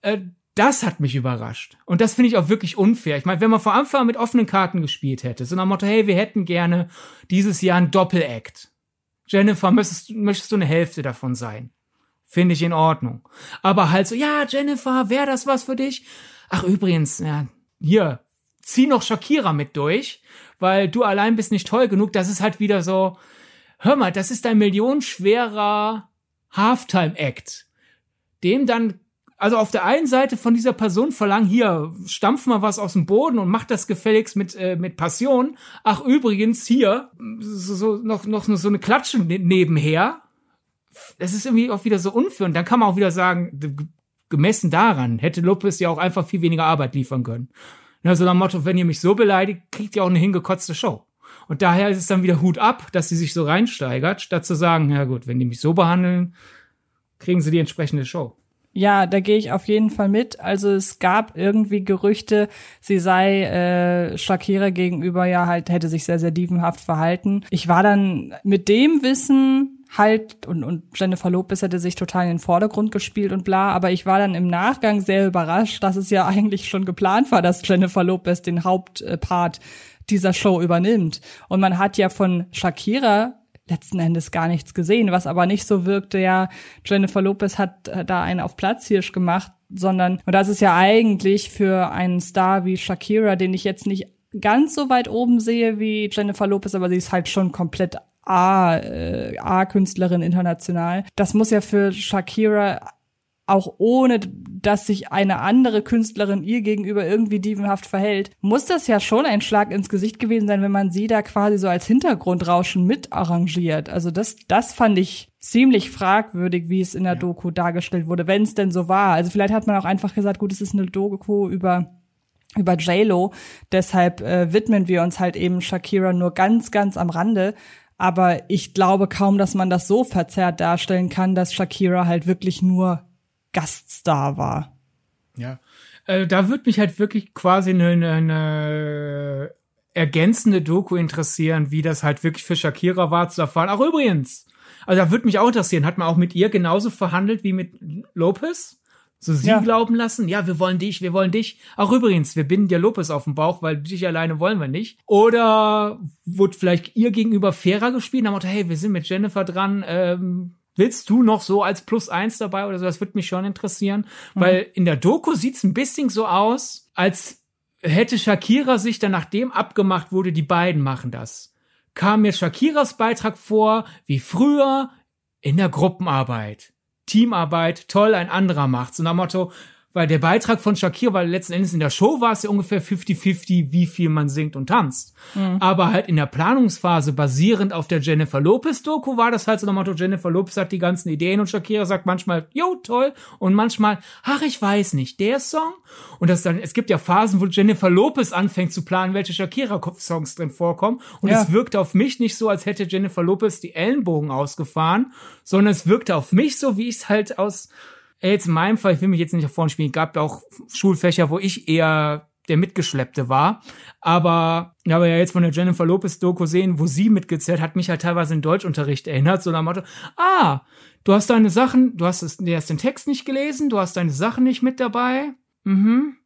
Äh, das hat mich überrascht. Und das finde ich auch wirklich unfair. Ich meine, wenn man vor Anfang mit offenen Karten gespielt hätte, so nach Motto, hey, wir hätten gerne dieses Jahr ein Doppelakt. Jennifer, möchtest, möchtest du eine Hälfte davon sein? Finde ich in Ordnung. Aber halt so, ja, Jennifer, wäre das was für dich? Ach, übrigens, ja, hier, zieh noch Shakira mit durch, weil du allein bist nicht toll genug. Das ist halt wieder so, hör mal, das ist ein millionenschwerer Halftime-Act, dem dann also auf der einen Seite von dieser Person verlangen, hier, stampf mal was aus dem Boden und mach das gefälligst mit, äh, mit Passion. Ach, übrigens, hier, so, so, noch, noch so eine Klatsche ne-, nebenher. Das ist irgendwie auch wieder so unfair. Und dann kann man auch wieder sagen, gemessen daran hätte Lopez ja auch einfach viel weniger Arbeit liefern können. Na, so nach Motto, wenn ihr mich so beleidigt, kriegt ihr auch eine hingekotzte Show. Und daher ist es dann wieder Hut ab, dass sie sich so reinsteigert, statt zu sagen, ja gut, wenn die mich so behandeln, kriegen sie die entsprechende Show. Ja, da gehe ich auf jeden Fall mit. Also es gab irgendwie Gerüchte, sie sei äh, Shakira gegenüber ja halt hätte sich sehr sehr dievenhaft verhalten. Ich war dann mit dem Wissen halt und und Jennifer Lopez hätte sich total in den Vordergrund gespielt und bla, aber ich war dann im Nachgang sehr überrascht, dass es ja eigentlich schon geplant war, dass Jennifer Lopez den Hauptpart dieser Show übernimmt. Und man hat ja von Shakira letzten Endes gar nichts gesehen, was aber nicht so wirkte, ja, Jennifer Lopez hat da einen auf Platzhirsch gemacht, sondern, und das ist ja eigentlich für einen Star wie Shakira, den ich jetzt nicht ganz so weit oben sehe wie Jennifer Lopez, aber sie ist halt schon komplett Äh, A-Künstlerin international. Das muss ja für Shakira auch ohne dass sich eine andere Künstlerin ihr gegenüber irgendwie dievenhaft verhält, muss das ja schon ein Schlag ins Gesicht gewesen sein, wenn man sie da quasi so als Hintergrundrauschen mit arrangiert. Also das, das fand ich ziemlich fragwürdig, wie es in der ja. Doku dargestellt wurde, wenn es denn so war. Also vielleicht hat man auch einfach gesagt, gut, es ist eine Doku über über JLo, deshalb äh, widmen wir uns halt eben Shakira nur ganz, ganz am Rande. Aber ich glaube kaum, dass man das so verzerrt darstellen kann, dass Shakira halt wirklich nur Gaststar war. Ja, äh, da würde mich halt wirklich quasi eine, eine ergänzende Doku interessieren, wie das halt wirklich für Shakira war zu erfahren. Ach übrigens, also da würde mich auch interessieren, hat man auch mit ihr genauso verhandelt wie mit Lopez? So sie ja. glauben lassen, ja, wir wollen dich, wir wollen dich. Auch übrigens, wir binden dir Lopez auf den Bauch, weil dich alleine wollen wir nicht. Oder wurde vielleicht ihr gegenüber fairer gespielt, nach Motto, hey, wir sind mit Jennifer dran, ähm, Willst du noch so als Plus eins dabei oder so? Das würde mich schon interessieren. Mhm. Weil in der Doku sieht's ein bisschen so aus, als hätte Shakira sich dann, nachdem abgemacht wurde, die beiden machen das. Kam mir Shakiras Beitrag vor, wie früher in der Gruppenarbeit. Teamarbeit, toll, ein anderer macht. So nach Motto, weil der Beitrag von Shakira, weil letzten Endes in der Show war es ja ungefähr 50-50, wie viel man singt und tanzt. Mhm. Aber halt in der Planungsphase, basierend auf der Jennifer Lopez-Doku, war das halt so Motto, Jennifer Lopez hat die ganzen Ideen und Shakira sagt manchmal, jo, toll, und manchmal, ach, ich weiß nicht, der Song. Und das dann, es gibt ja Phasen, wo Jennifer Lopez anfängt zu planen, welche Shakira-Songs drin vorkommen. Und ja. es wirkte auf mich nicht so, als hätte Jennifer Lopez die Ellenbogen ausgefahren, sondern es wirkte auf mich so, wie ich es halt aus jetzt in meinem Fall, ich will mich jetzt nicht auf vorne spielen, gab ja auch Schulfächer, wo ich eher der Mitgeschleppte war. Aber ja, aber ja jetzt von der Jennifer Lopez Doku sehen, wo sie mitgezählt, hat mich halt teilweise in Deutschunterricht erinnert, so nach Motto, ah, du hast deine Sachen, du hast, du hast den Text nicht gelesen, du hast deine Sachen nicht mit dabei. Mhm.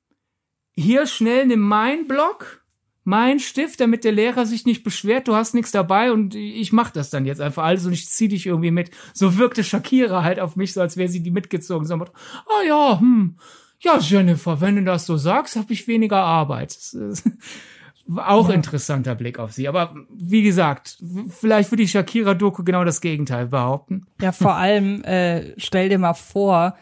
Hier schnell nimm mein Blog, mein Stift, damit der Lehrer sich nicht beschwert, du hast nichts dabei und ich mach das dann jetzt einfach alles und ich zieh dich irgendwie mit. So wirkte Shakira halt auf mich, so als wäre sie die mitgezogen. So, oh ja, hm, ja, Jennifer, wenn du das so sagst, habe ich weniger Arbeit. Auch ja. interessanter Blick auf sie. Aber wie gesagt, vielleicht würde die Shakira-Doku genau das Gegenteil behaupten. Ja, vor allem, äh, stell dir mal vor,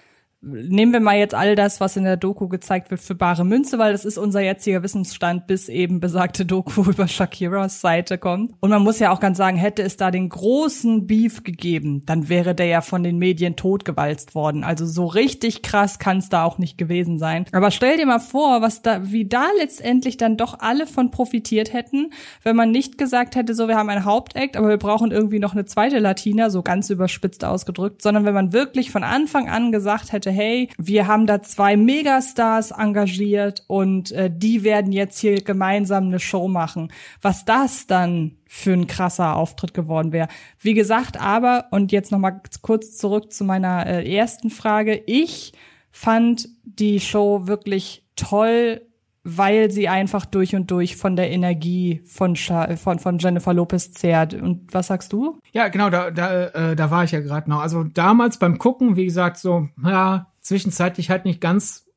nehmen wir mal jetzt all das, was in der Doku gezeigt wird, für bare Münze, weil das ist unser jetziger Wissensstand, bis eben besagte Doku über Shakiras Seite kommt. Und man muss ja auch ganz sagen, hätte es da den großen Beef gegeben, dann wäre der ja von den Medien totgewalzt worden. Also so richtig krass kann es da auch nicht gewesen sein. Aber stell dir mal vor, was da, wie da letztendlich dann doch alle von profitiert hätten, wenn man nicht gesagt hätte, so wir haben ein Hauptakt, aber wir brauchen irgendwie noch eine zweite Latina, so ganz überspitzt ausgedrückt, sondern wenn man wirklich von Anfang an gesagt hätte, hey, wir haben da zwei Megastars engagiert und äh, die werden jetzt hier gemeinsam eine Show machen. Was das dann für ein krasser Auftritt geworden wäre. Wie gesagt, aber, und jetzt nochmal kurz zurück zu meiner äh, ersten Frage, ich fand die Show wirklich toll weil sie einfach durch und durch von der Energie von, von, von Jennifer Lopez zehrt. Und was sagst du? Ja, genau, da, da, äh, da war ich ja gerade noch. Also damals beim Gucken, wie gesagt, so, ja, zwischenzeitlich halt nicht ganz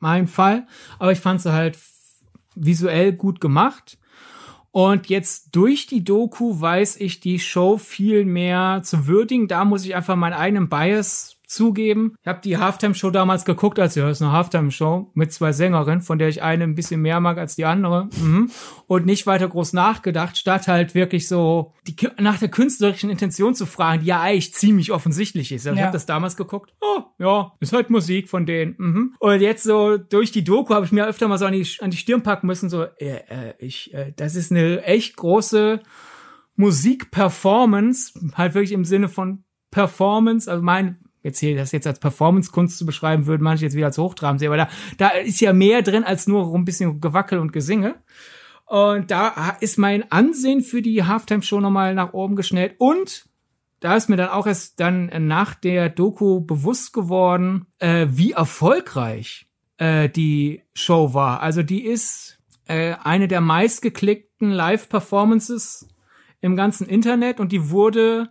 mein Fall, aber ich fand sie halt visuell gut gemacht. Und jetzt durch die Doku weiß ich die Show viel mehr zu würdigen. Da muss ich einfach meinen eigenen Bias zugeben. Ich habe die Halftime-Show damals geguckt, als ja, ist eine Halftime-Show mit zwei Sängerinnen, von der ich eine ein bisschen mehr mag als die andere. Mhm. Und nicht weiter groß nachgedacht, statt halt wirklich so die, nach der künstlerischen Intention zu fragen, die ja eigentlich ziemlich offensichtlich ist. Also ja. Ich habe das damals geguckt. Oh, ja, ist halt Musik von denen. Mhm. Und jetzt so durch die Doku habe ich mir öfter mal so an die, an die Stirn packen müssen, so, äh, äh, ich, äh, das ist eine echt große Musikperformance, halt wirklich im Sinne von Performance, also mein jetzt hier das jetzt als Performance-Kunst zu beschreiben, würden manche jetzt wieder als Hochtrabend sehen, aber da, da ist ja mehr drin als nur ein bisschen Gewackel und Gesinge. Und da ist mein Ansehen für die Halftime-Show nochmal nach oben geschnellt. Und da ist mir dann auch erst dann nach der Doku bewusst geworden, äh, wie erfolgreich äh, die Show war. Also die ist äh, eine der meistgeklickten Live-Performances im ganzen Internet und die wurde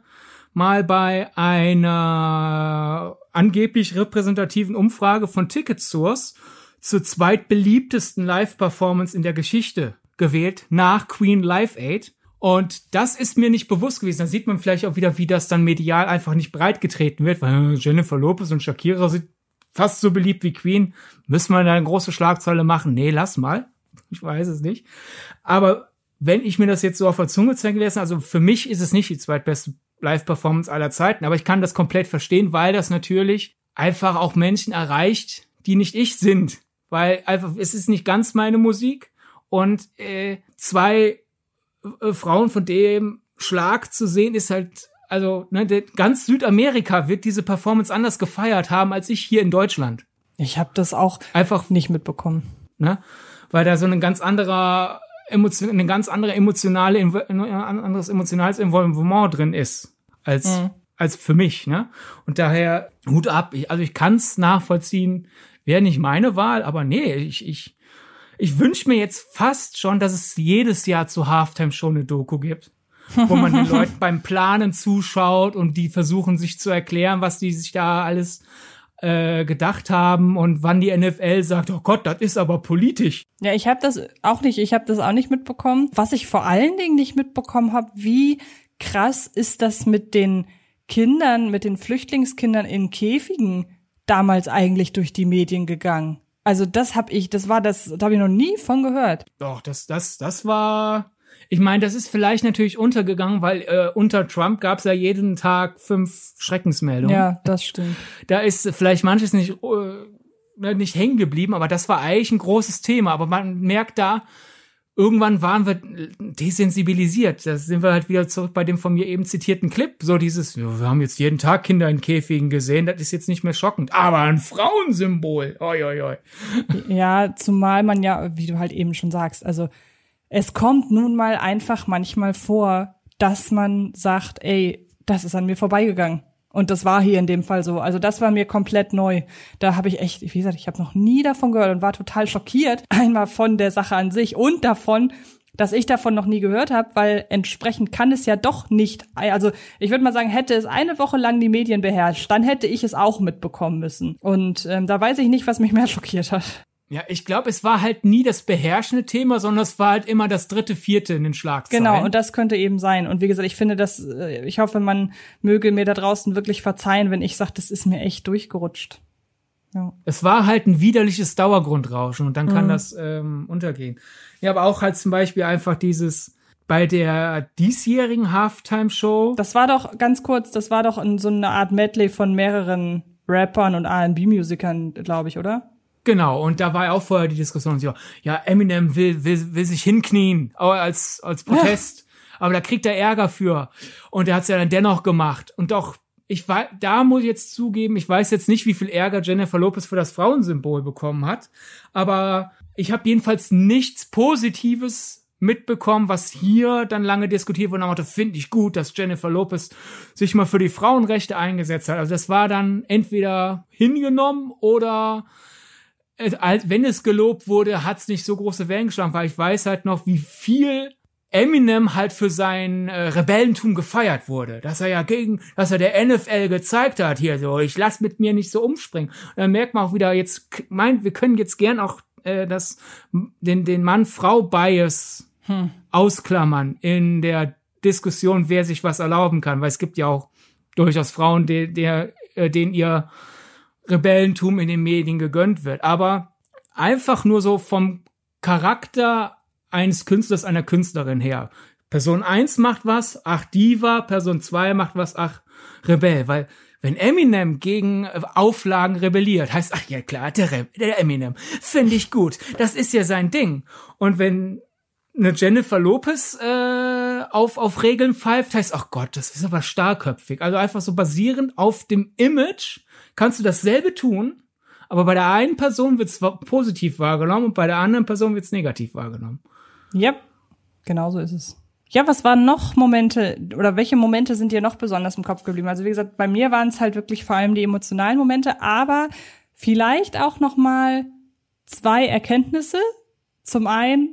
mal bei einer angeblich repräsentativen Umfrage von Ticket Source zur zweitbeliebtesten Live-Performance in der Geschichte gewählt, nach Queen Live Aid. Und das ist mir nicht bewusst gewesen. Da sieht man vielleicht auch wieder, wie das dann medial einfach nicht breitgetreten wird, weil Jennifer Lopez und Shakira sind fast so beliebt wie Queen. Müssen wir da eine große Schlagzeile machen? Nee, lass mal. Ich weiß es nicht. Aber wenn ich mir das jetzt so auf der Zunge zeigen lasse, also für mich ist es nicht die zweitbeste Live-Performance aller Zeiten. Aber ich kann das komplett verstehen, weil das natürlich einfach auch Menschen erreicht, die nicht ich sind. Weil einfach, es ist nicht ganz meine Musik. Und äh, zwei äh, Frauen von dem Schlag zu sehen, ist halt, also ne, ganz Südamerika wird diese Performance anders gefeiert haben als ich hier in Deutschland. Ich habe das auch einfach nicht mitbekommen. Ne? Weil da so ein ganz anderer emotion, eine ganz andere emotionale, ein anderes emotionales Involvement drin ist als mhm. als für mich, ne? Und daher Hut ab. Ich, also ich kann es nachvollziehen. Wäre nicht meine Wahl, aber nee, ich ich ich wünsche mir jetzt fast schon, dass es jedes Jahr zu Halftime schon eine Doku gibt, wo man den Leuten beim Planen zuschaut und die versuchen sich zu erklären, was die sich da alles äh, gedacht haben und wann die NFL sagt, oh Gott, das ist aber politisch. Ja, ich habe das auch nicht, ich habe das auch nicht mitbekommen. Was ich vor allen Dingen nicht mitbekommen habe, wie krass ist das mit den Kindern, mit den Flüchtlingskindern in Käfigen damals eigentlich durch die Medien gegangen. Also das habe ich, das war das, da habe ich noch nie von gehört. Doch, das, das, das war ich meine, das ist vielleicht natürlich untergegangen, weil äh, unter Trump gab es ja jeden Tag fünf Schreckensmeldungen. Ja, das stimmt. Da ist vielleicht manches nicht, äh, nicht hängen geblieben, aber das war eigentlich ein großes Thema. Aber man merkt da, irgendwann waren wir desensibilisiert. Da sind wir halt wieder zurück bei dem von mir eben zitierten Clip. So dieses, wir haben jetzt jeden Tag Kinder in Käfigen gesehen, das ist jetzt nicht mehr schockend. Aber ein Frauensymbol. Oi, oi, oi. Ja, zumal man ja, wie du halt eben schon sagst, also es kommt nun mal einfach manchmal vor, dass man sagt, ey, das ist an mir vorbeigegangen. Und das war hier in dem Fall so. Also das war mir komplett neu. Da habe ich echt, wie gesagt, ich habe noch nie davon gehört und war total schockiert. Einmal von der Sache an sich und davon, dass ich davon noch nie gehört habe, weil entsprechend kann es ja doch nicht. Also ich würde mal sagen, hätte es eine Woche lang die Medien beherrscht, dann hätte ich es auch mitbekommen müssen. Und ähm, da weiß ich nicht, was mich mehr schockiert hat. Ja, ich glaube, es war halt nie das beherrschende Thema, sondern es war halt immer das dritte, vierte in den Schlagzeilen. Genau, und das könnte eben sein. Und wie gesagt, ich finde das, äh, ich hoffe, man möge mir da draußen wirklich verzeihen, wenn ich sage, das ist mir echt durchgerutscht. Ja. Es war halt ein widerliches Dauergrundrauschen und dann kann mhm. das ähm, untergehen. Ja, aber auch halt zum Beispiel einfach dieses bei der diesjährigen Halftime-Show. Das war doch ganz kurz, das war doch in so eine Art Medley von mehreren Rappern und R&B-Musikern, glaube ich, oder? Genau, und da war ja auch vorher die Diskussion, so, ja, Eminem will, will, will sich hinknien, als, als Protest, ja. aber da kriegt er Ärger für. Und er hat es ja dann dennoch gemacht. Und doch ich war, da muss ich jetzt zugeben, ich weiß jetzt nicht, wie viel Ärger Jennifer Lopez für das Frauensymbol bekommen hat, aber ich habe jedenfalls nichts Positives mitbekommen, was hier dann lange diskutiert wurde. Und finde ich gut, dass Jennifer Lopez sich mal für die Frauenrechte eingesetzt hat. Also das war dann entweder hingenommen oder wenn es gelobt wurde, hat es nicht so große Wellen geschlagen, weil ich weiß halt noch, wie viel Eminem halt für sein äh, Rebellentum gefeiert wurde, dass er ja gegen, dass er der NFL gezeigt hat hier so, ich lass mit mir nicht so umspringen. Und dann merkt man auch wieder jetzt, meint, wir können jetzt gern auch äh, das den den Mann-Frau-Bias hm. ausklammern in der Diskussion, wer sich was erlauben kann, weil es gibt ja auch durchaus Frauen, der, der äh, denen ihr Rebellentum in den Medien gegönnt wird, aber einfach nur so vom Charakter eines Künstlers, einer Künstlerin her. Person 1 macht was, ach Diva, Person 2 macht was, ach Rebell, weil wenn Eminem gegen äh, Auflagen rebelliert, heißt, ach ja klar, der, Re der Eminem, finde ich gut, das ist ja sein Ding. Und wenn eine Jennifer Lopez äh, auf, auf Regeln pfeift, heißt, ach Gott, das ist aber starrköpfig. Also einfach so basierend auf dem Image kannst du dasselbe tun, aber bei der einen Person wird es positiv wahrgenommen und bei der anderen Person wird es negativ wahrgenommen. Ja, genau so ist es. Ja, was waren noch Momente oder welche Momente sind dir noch besonders im Kopf geblieben? Also wie gesagt, bei mir waren es halt wirklich vor allem die emotionalen Momente, aber vielleicht auch noch mal zwei Erkenntnisse. Zum einen,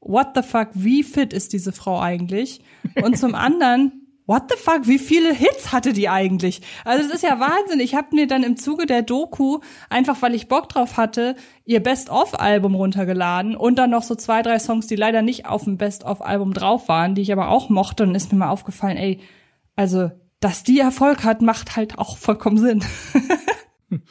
what the fuck, wie fit ist diese Frau eigentlich? Und zum anderen, what the fuck, wie viele Hits hatte die eigentlich? Also es ist ja Wahnsinn. Ich habe mir dann im Zuge der Doku, einfach weil ich Bock drauf hatte, ihr Best-of-Album runtergeladen und dann noch so zwei, drei Songs, die leider nicht auf dem Best-of-Album drauf waren, die ich aber auch mochte. Und ist mir mal aufgefallen, ey, also, dass die Erfolg hat, macht halt auch vollkommen Sinn.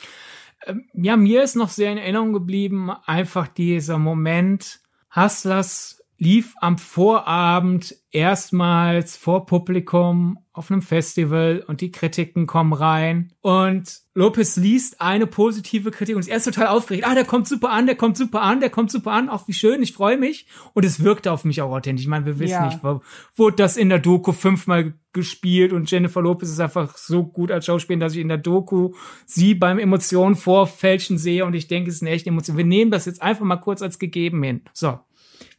Ähm, ja, mir ist noch sehr in Erinnerung geblieben, einfach dieser Moment, Hustlers lief am Vorabend erstmals vor Publikum auf einem Festival und die Kritiken kommen rein und Lopez liest eine positive Kritik und ist erst total aufgeregt. Ah, der kommt super an, der kommt super an, der kommt super an. Auch wie schön, ich freue mich. Und es wirkte auf mich auch authentisch. Ich meine, wir wissen ja. nicht, wo, wurde das in der Doku fünfmal gespielt und Jennifer Lopez ist einfach so gut als Schauspielerin, dass ich in der Doku sie beim Emotionen vorfälschen sehe und ich denke, es ist eine echte Emotion. Wir nehmen das jetzt einfach mal kurz als gegeben hin. So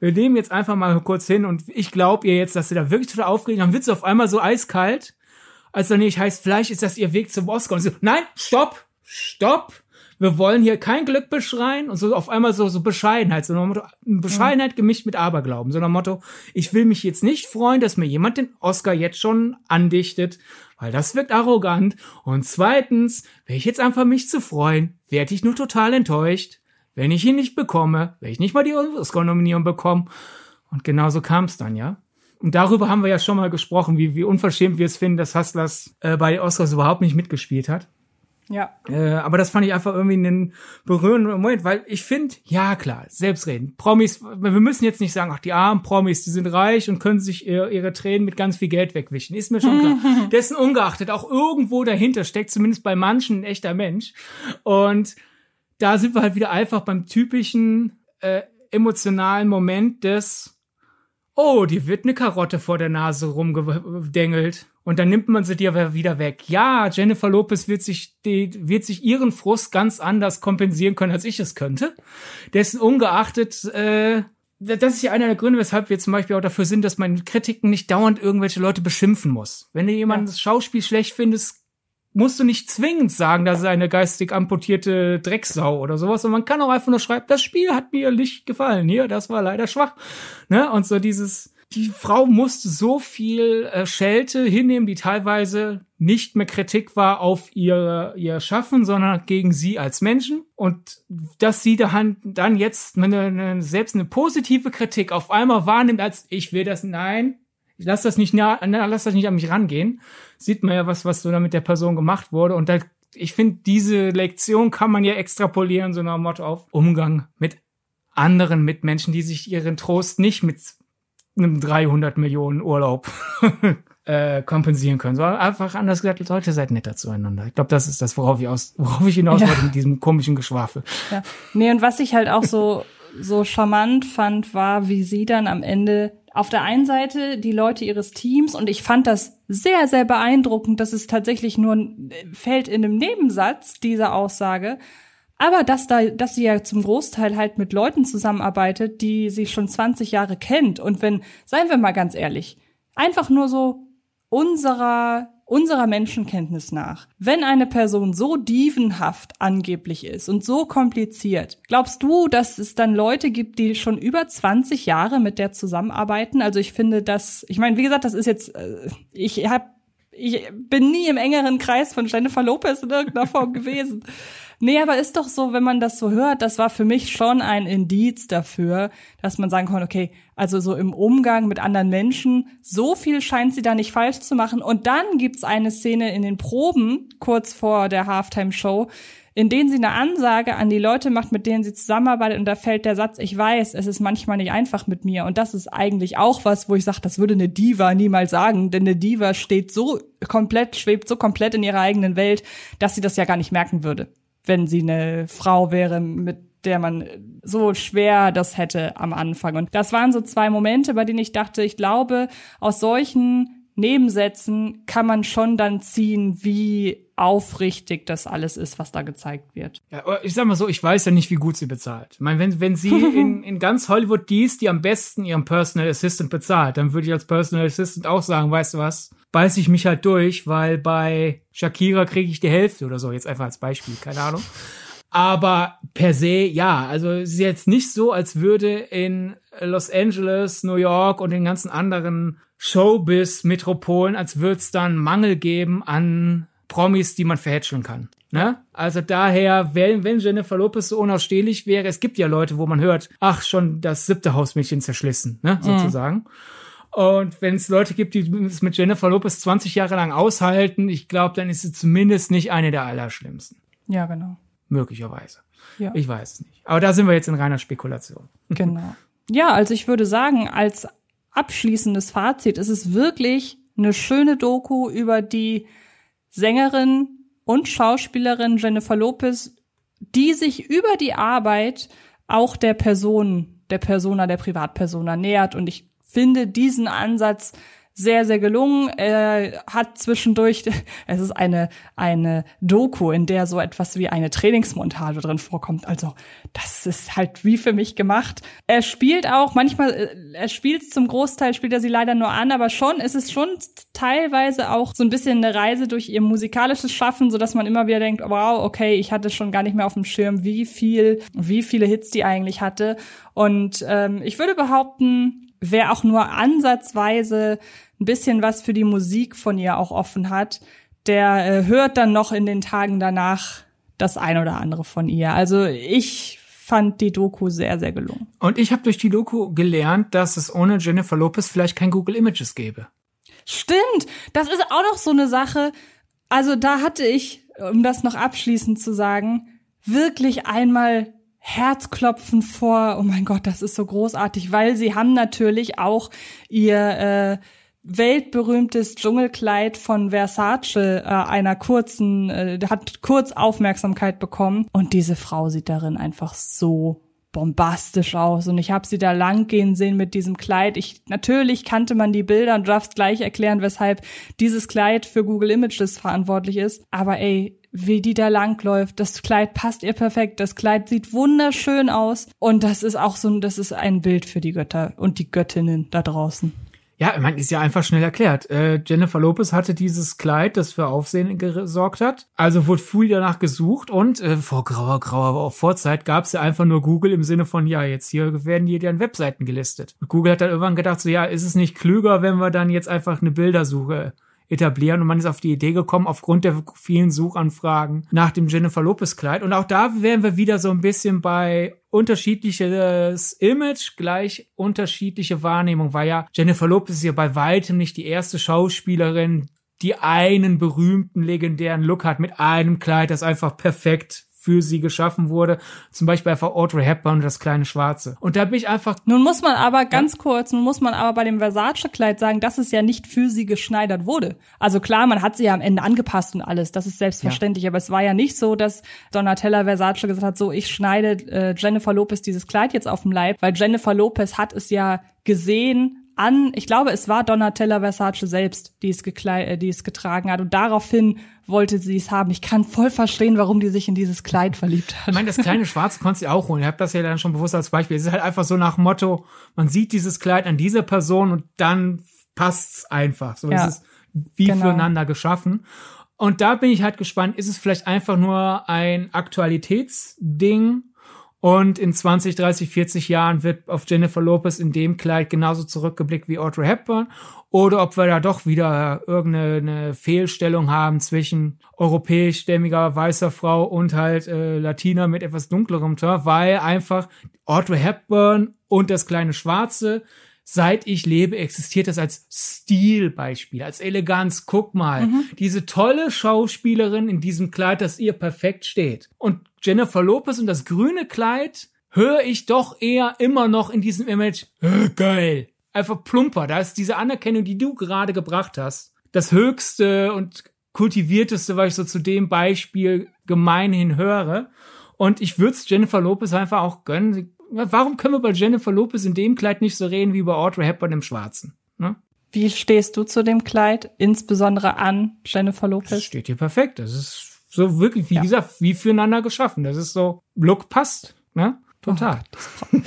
wir nehmen jetzt einfach mal kurz hin und ich glaube ihr jetzt, dass sie da wirklich total aufregen. Dann wird sie auf einmal so eiskalt, als dann nicht heißt, vielleicht ist das ihr Weg zum Oscar. Und so, nein, stopp, stopp. Wir wollen hier kein Glück beschreien und so auf einmal so, so Bescheidenheit, so Motto, Bescheidenheit gemischt mit Aberglauben, so ein Motto, ich will mich jetzt nicht freuen, dass mir jemand den Oscar jetzt schon andichtet, weil das wirkt arrogant. Und zweitens, wäre ich jetzt einfach mich zu freuen, werde ich nur total enttäuscht wenn ich ihn nicht bekomme, wenn ich nicht mal die Oscar-Nominierung bekomme. Und genauso kam es dann, ja. Und darüber haben wir ja schon mal gesprochen, wie, wie unverschämt wir es finden, dass Hustlers äh, bei den Oscars überhaupt nicht mitgespielt hat. Ja. Äh, aber das fand ich einfach irgendwie einen berührenden Moment, weil ich finde, ja klar, selbstreden. Promis, wir müssen jetzt nicht sagen, ach, die armen Promis, die sind reich und können sich ihre, ihre Tränen mit ganz viel Geld wegwischen. Ist mir schon klar. Dessen ungeachtet, auch irgendwo dahinter steckt zumindest bei manchen ein echter Mensch. Und da sind wir halt wieder einfach beim typischen äh, emotionalen Moment des, oh, die wird eine Karotte vor der Nase rumgedengelt. Und dann nimmt man sie dir wieder weg. Ja, Jennifer Lopez wird sich, die, wird sich ihren Frust ganz anders kompensieren können, als ich es könnte. Dessen ungeachtet, äh, das ist ja einer der Gründe, weshalb wir zum Beispiel auch dafür sind, dass man Kritiken nicht dauernd irgendwelche Leute beschimpfen muss. Wenn du jemand ja. das Schauspiel schlecht findest, musst du nicht zwingend sagen, dass er eine geistig amputierte Drecksau oder sowas. Und man kann auch einfach nur schreiben, das Spiel hat mir nicht gefallen. Hier, das war leider schwach. Ne? Und so dieses, die Frau musste so viel äh, Schelte hinnehmen, die teilweise nicht mehr Kritik war auf ihr, ihr Schaffen, sondern gegen sie als Menschen. Und dass sie dann, dann jetzt eine, eine, selbst eine positive Kritik auf einmal wahrnimmt, als ich will das, nein, ich lass das nicht, lass das nicht an mich rangehen, sieht man ja was, was so da mit der Person gemacht wurde. Und da, ich finde, diese Lektion kann man ja extrapolieren, so nach Motto auf Umgang mit anderen Mitmenschen, die sich ihren Trost nicht mit einem 300 Millionen Urlaub äh, kompensieren können. So einfach anders gesagt, Leute, seid netter zueinander. Ich glaube, das ist das, worauf ich aus, worauf ich hinaus wollte mit diesem komischen Geschwafel. Ja. Nee, und was ich halt auch so, so charmant fand, war, wie sie dann am Ende auf der einen Seite die Leute ihres Teams und ich fand das sehr, sehr beeindruckend, dass es tatsächlich nur fällt in einem Nebensatz dieser Aussage, aber dass da, dass sie ja zum Großteil halt mit Leuten zusammenarbeitet, die sie schon 20 Jahre kennt. Und wenn, seien wir mal ganz ehrlich, einfach nur so unserer, unserer Menschenkenntnis nach, wenn eine Person so dievenhaft angeblich ist und so kompliziert, glaubst du, dass es dann Leute gibt, die schon über 20 Jahre mit der zusammenarbeiten? Also ich finde das, ich meine, wie gesagt, das ist jetzt, äh, ich habe ich bin nie im engeren Kreis von Jennifer Lopez in irgendeiner Form gewesen. Nee, aber ist doch so, wenn man das so hört, das war für mich schon ein Indiz dafür, dass man sagen kann, okay, also so im Umgang mit anderen Menschen, so viel scheint sie da nicht falsch zu machen. Und dann gibt's eine Szene in den Proben, kurz vor der Halftime-Show, in denen sie eine Ansage an die Leute macht, mit denen sie zusammenarbeitet. Und da fällt der Satz, ich weiß, es ist manchmal nicht einfach mit mir. Und das ist eigentlich auch was, wo ich sage, das würde eine Diva niemals sagen, denn eine Diva steht so komplett, schwebt so komplett in ihrer eigenen Welt, dass sie das ja gar nicht merken würde wenn sie eine Frau wäre, mit der man so schwer das hätte am Anfang. Und das waren so zwei Momente, bei denen ich dachte, ich glaube, aus solchen Nebensätzen kann man schon dann ziehen, wie aufrichtig das alles ist, was da gezeigt wird. Ja, ich sag mal so, ich weiß ja nicht, wie gut sie bezahlt. Ich meine, wenn, wenn sie in, in ganz Hollywood die ist, die am besten ihren Personal Assistant bezahlt, dann würde ich als Personal Assistant auch sagen, weißt du was, beiß ich mich halt durch, weil bei Shakira kriege ich die Hälfte oder so, jetzt einfach als Beispiel, keine Ahnung. Aber per se, ja, also es ist jetzt nicht so, als würde in Los Angeles, New York und den ganzen anderen Showbiz-Metropolen, als würde es dann Mangel geben an Promis, die man verhätscheln kann. Ne? Also daher, wenn, wenn Jennifer Lopez so unausstehlich wäre, es gibt ja Leute, wo man hört, ach, schon das siebte Hausmädchen zerschlissen, ne, mhm. sozusagen. Mhm. Und wenn es Leute gibt, die es mit Jennifer Lopez 20 Jahre lang aushalten, ich glaube, dann ist sie zumindest nicht eine der Allerschlimmsten. Ja, genau. Möglicherweise. Ja. Ich weiß es nicht. Aber da sind wir jetzt in reiner Spekulation. Genau. Ja, also ich würde sagen, als abschließendes Fazit ist es wirklich eine schöne Doku über die Sängerin und Schauspielerin Jennifer Lopez, die sich über die Arbeit auch der Person, der Persona, der Privatpersona nähert. Und ich finde diesen Ansatz sehr, sehr gelungen. Er hat zwischendurch, es ist eine, eine Doku, in der so etwas wie eine Trainingsmontage drin vorkommt. Also, das ist halt wie für mich gemacht. Er spielt auch, manchmal, äh, er spielt zum Großteil, spielt er sie leider nur an, aber schon, ist es schon teilweise auch so ein bisschen eine Reise durch ihr musikalisches Schaffen, so dass man immer wieder denkt, wow, okay, ich hatte schon gar nicht mehr auf dem Schirm, wie viel, wie viele Hits die eigentlich hatte. Und ähm, ich würde behaupten, wer auch nur ansatzweise ein bisschen was für die Musik von ihr auch offen hat, der äh, hört dann noch in den Tagen danach das ein oder andere von ihr. Also ich fand die Doku sehr, sehr gelungen. Und ich habe durch die Doku gelernt, dass es ohne Jennifer Lopez vielleicht kein Google Images gäbe. Stimmt, das ist auch noch so eine Sache. Also da hatte ich, um das noch abschließend zu sagen, wirklich einmal Herzklopfen vor, oh mein Gott, das ist so großartig, weil sie haben natürlich auch ihr äh, weltberühmtes Dschungelkleid von Versace äh, einer kurzen, äh, hat kurz Aufmerksamkeit bekommen. Und diese Frau sieht darin einfach so bombastisch aus. Und ich habe sie da lang gehen sehen mit diesem Kleid. Ich natürlich kannte man die Bilder und darfst gleich erklären, weshalb dieses Kleid für Google Images verantwortlich ist, aber ey, wie die da langläuft. Das Kleid passt ihr perfekt. Das Kleid sieht wunderschön aus. Und das ist auch so, das ist ein Bild für die Götter und die Göttinnen da draußen. Ja, meine, ist ja einfach schnell erklärt. Äh, Jennifer Lopez hatte dieses Kleid, das für Aufsehen gesorgt hat. Also wurde viel danach gesucht und äh, vor grauer, grauer Vorzeit gab es ja einfach nur Google im Sinne von, ja, jetzt hier werden die dann Webseiten gelistet. Und Google hat dann irgendwann gedacht, so ja, ist es nicht klüger, wenn wir dann jetzt einfach eine Bildersuche etablieren und man ist auf die Idee gekommen, aufgrund der vielen Suchanfragen nach dem Jennifer Lopez Kleid. Und auch da wären wir wieder so ein bisschen bei unterschiedliches Image gleich unterschiedliche Wahrnehmung, weil ja Jennifer Lopez ist ja bei weitem nicht die erste Schauspielerin, die einen berühmten legendären Look hat mit einem Kleid, das einfach perfekt für sie geschaffen wurde. Zum Beispiel einfach Audrey Hepburn das kleine Schwarze. Und da bin ich einfach. Nun muss man aber ganz ja. kurz, nun muss man aber bei dem Versace-Kleid sagen, dass es ja nicht für sie geschneidert wurde. Also klar, man hat sie ja am Ende angepasst und alles, das ist selbstverständlich, ja. aber es war ja nicht so, dass Donatella Versace gesagt hat, so ich schneide äh, Jennifer Lopez dieses Kleid jetzt auf dem Leib, weil Jennifer Lopez hat es ja gesehen an, ich glaube, es war Donatella Versace selbst, die es, äh, die es getragen hat. Und daraufhin wollte sie es haben. Ich kann voll verstehen, warum die sich in dieses Kleid verliebt hat. Ich meine, das kleine Schwarze konntest du auch holen. Ich habe das ja dann schon bewusst als Beispiel. Es ist halt einfach so nach Motto, man sieht dieses Kleid an dieser Person und dann passt's einfach. So ja, ist es wie genau. füreinander geschaffen. Und da bin ich halt gespannt, ist es vielleicht einfach nur ein Aktualitätsding und in 20, 30, 40 Jahren wird auf Jennifer Lopez in dem Kleid genauso zurückgeblickt wie Audrey Hepburn. Oder ob wir da doch wieder irgendeine Fehlstellung haben zwischen europäischstämmiger weißer Frau und halt äh, Latina mit etwas dunklerem Tor, weil einfach Audrey Hepburn und das kleine Schwarze seit ich lebe, existiert das als Stilbeispiel, als Eleganz. Guck mal, mhm. diese tolle Schauspielerin in diesem Kleid, das ihr perfekt steht. Und Jennifer Lopez und das grüne Kleid höre ich doch eher immer noch in diesem Image, äh, geil. Einfach plumper. Da ist diese Anerkennung, die du gerade gebracht hast. Das höchste und kultivierteste, was ich so zu dem Beispiel gemeinhin höre. Und ich würde es Jennifer Lopez einfach auch gönnen warum können wir bei Jennifer Lopez in dem Kleid nicht so reden wie bei Audrey Hepburn im Schwarzen? Ne? Wie stehst du zu dem Kleid, insbesondere an Jennifer Lopez? Das steht hier perfekt. Das ist so wirklich, wie ja. gesagt, wie füreinander geschaffen. Das ist so, Look passt, ne? Total. Oh,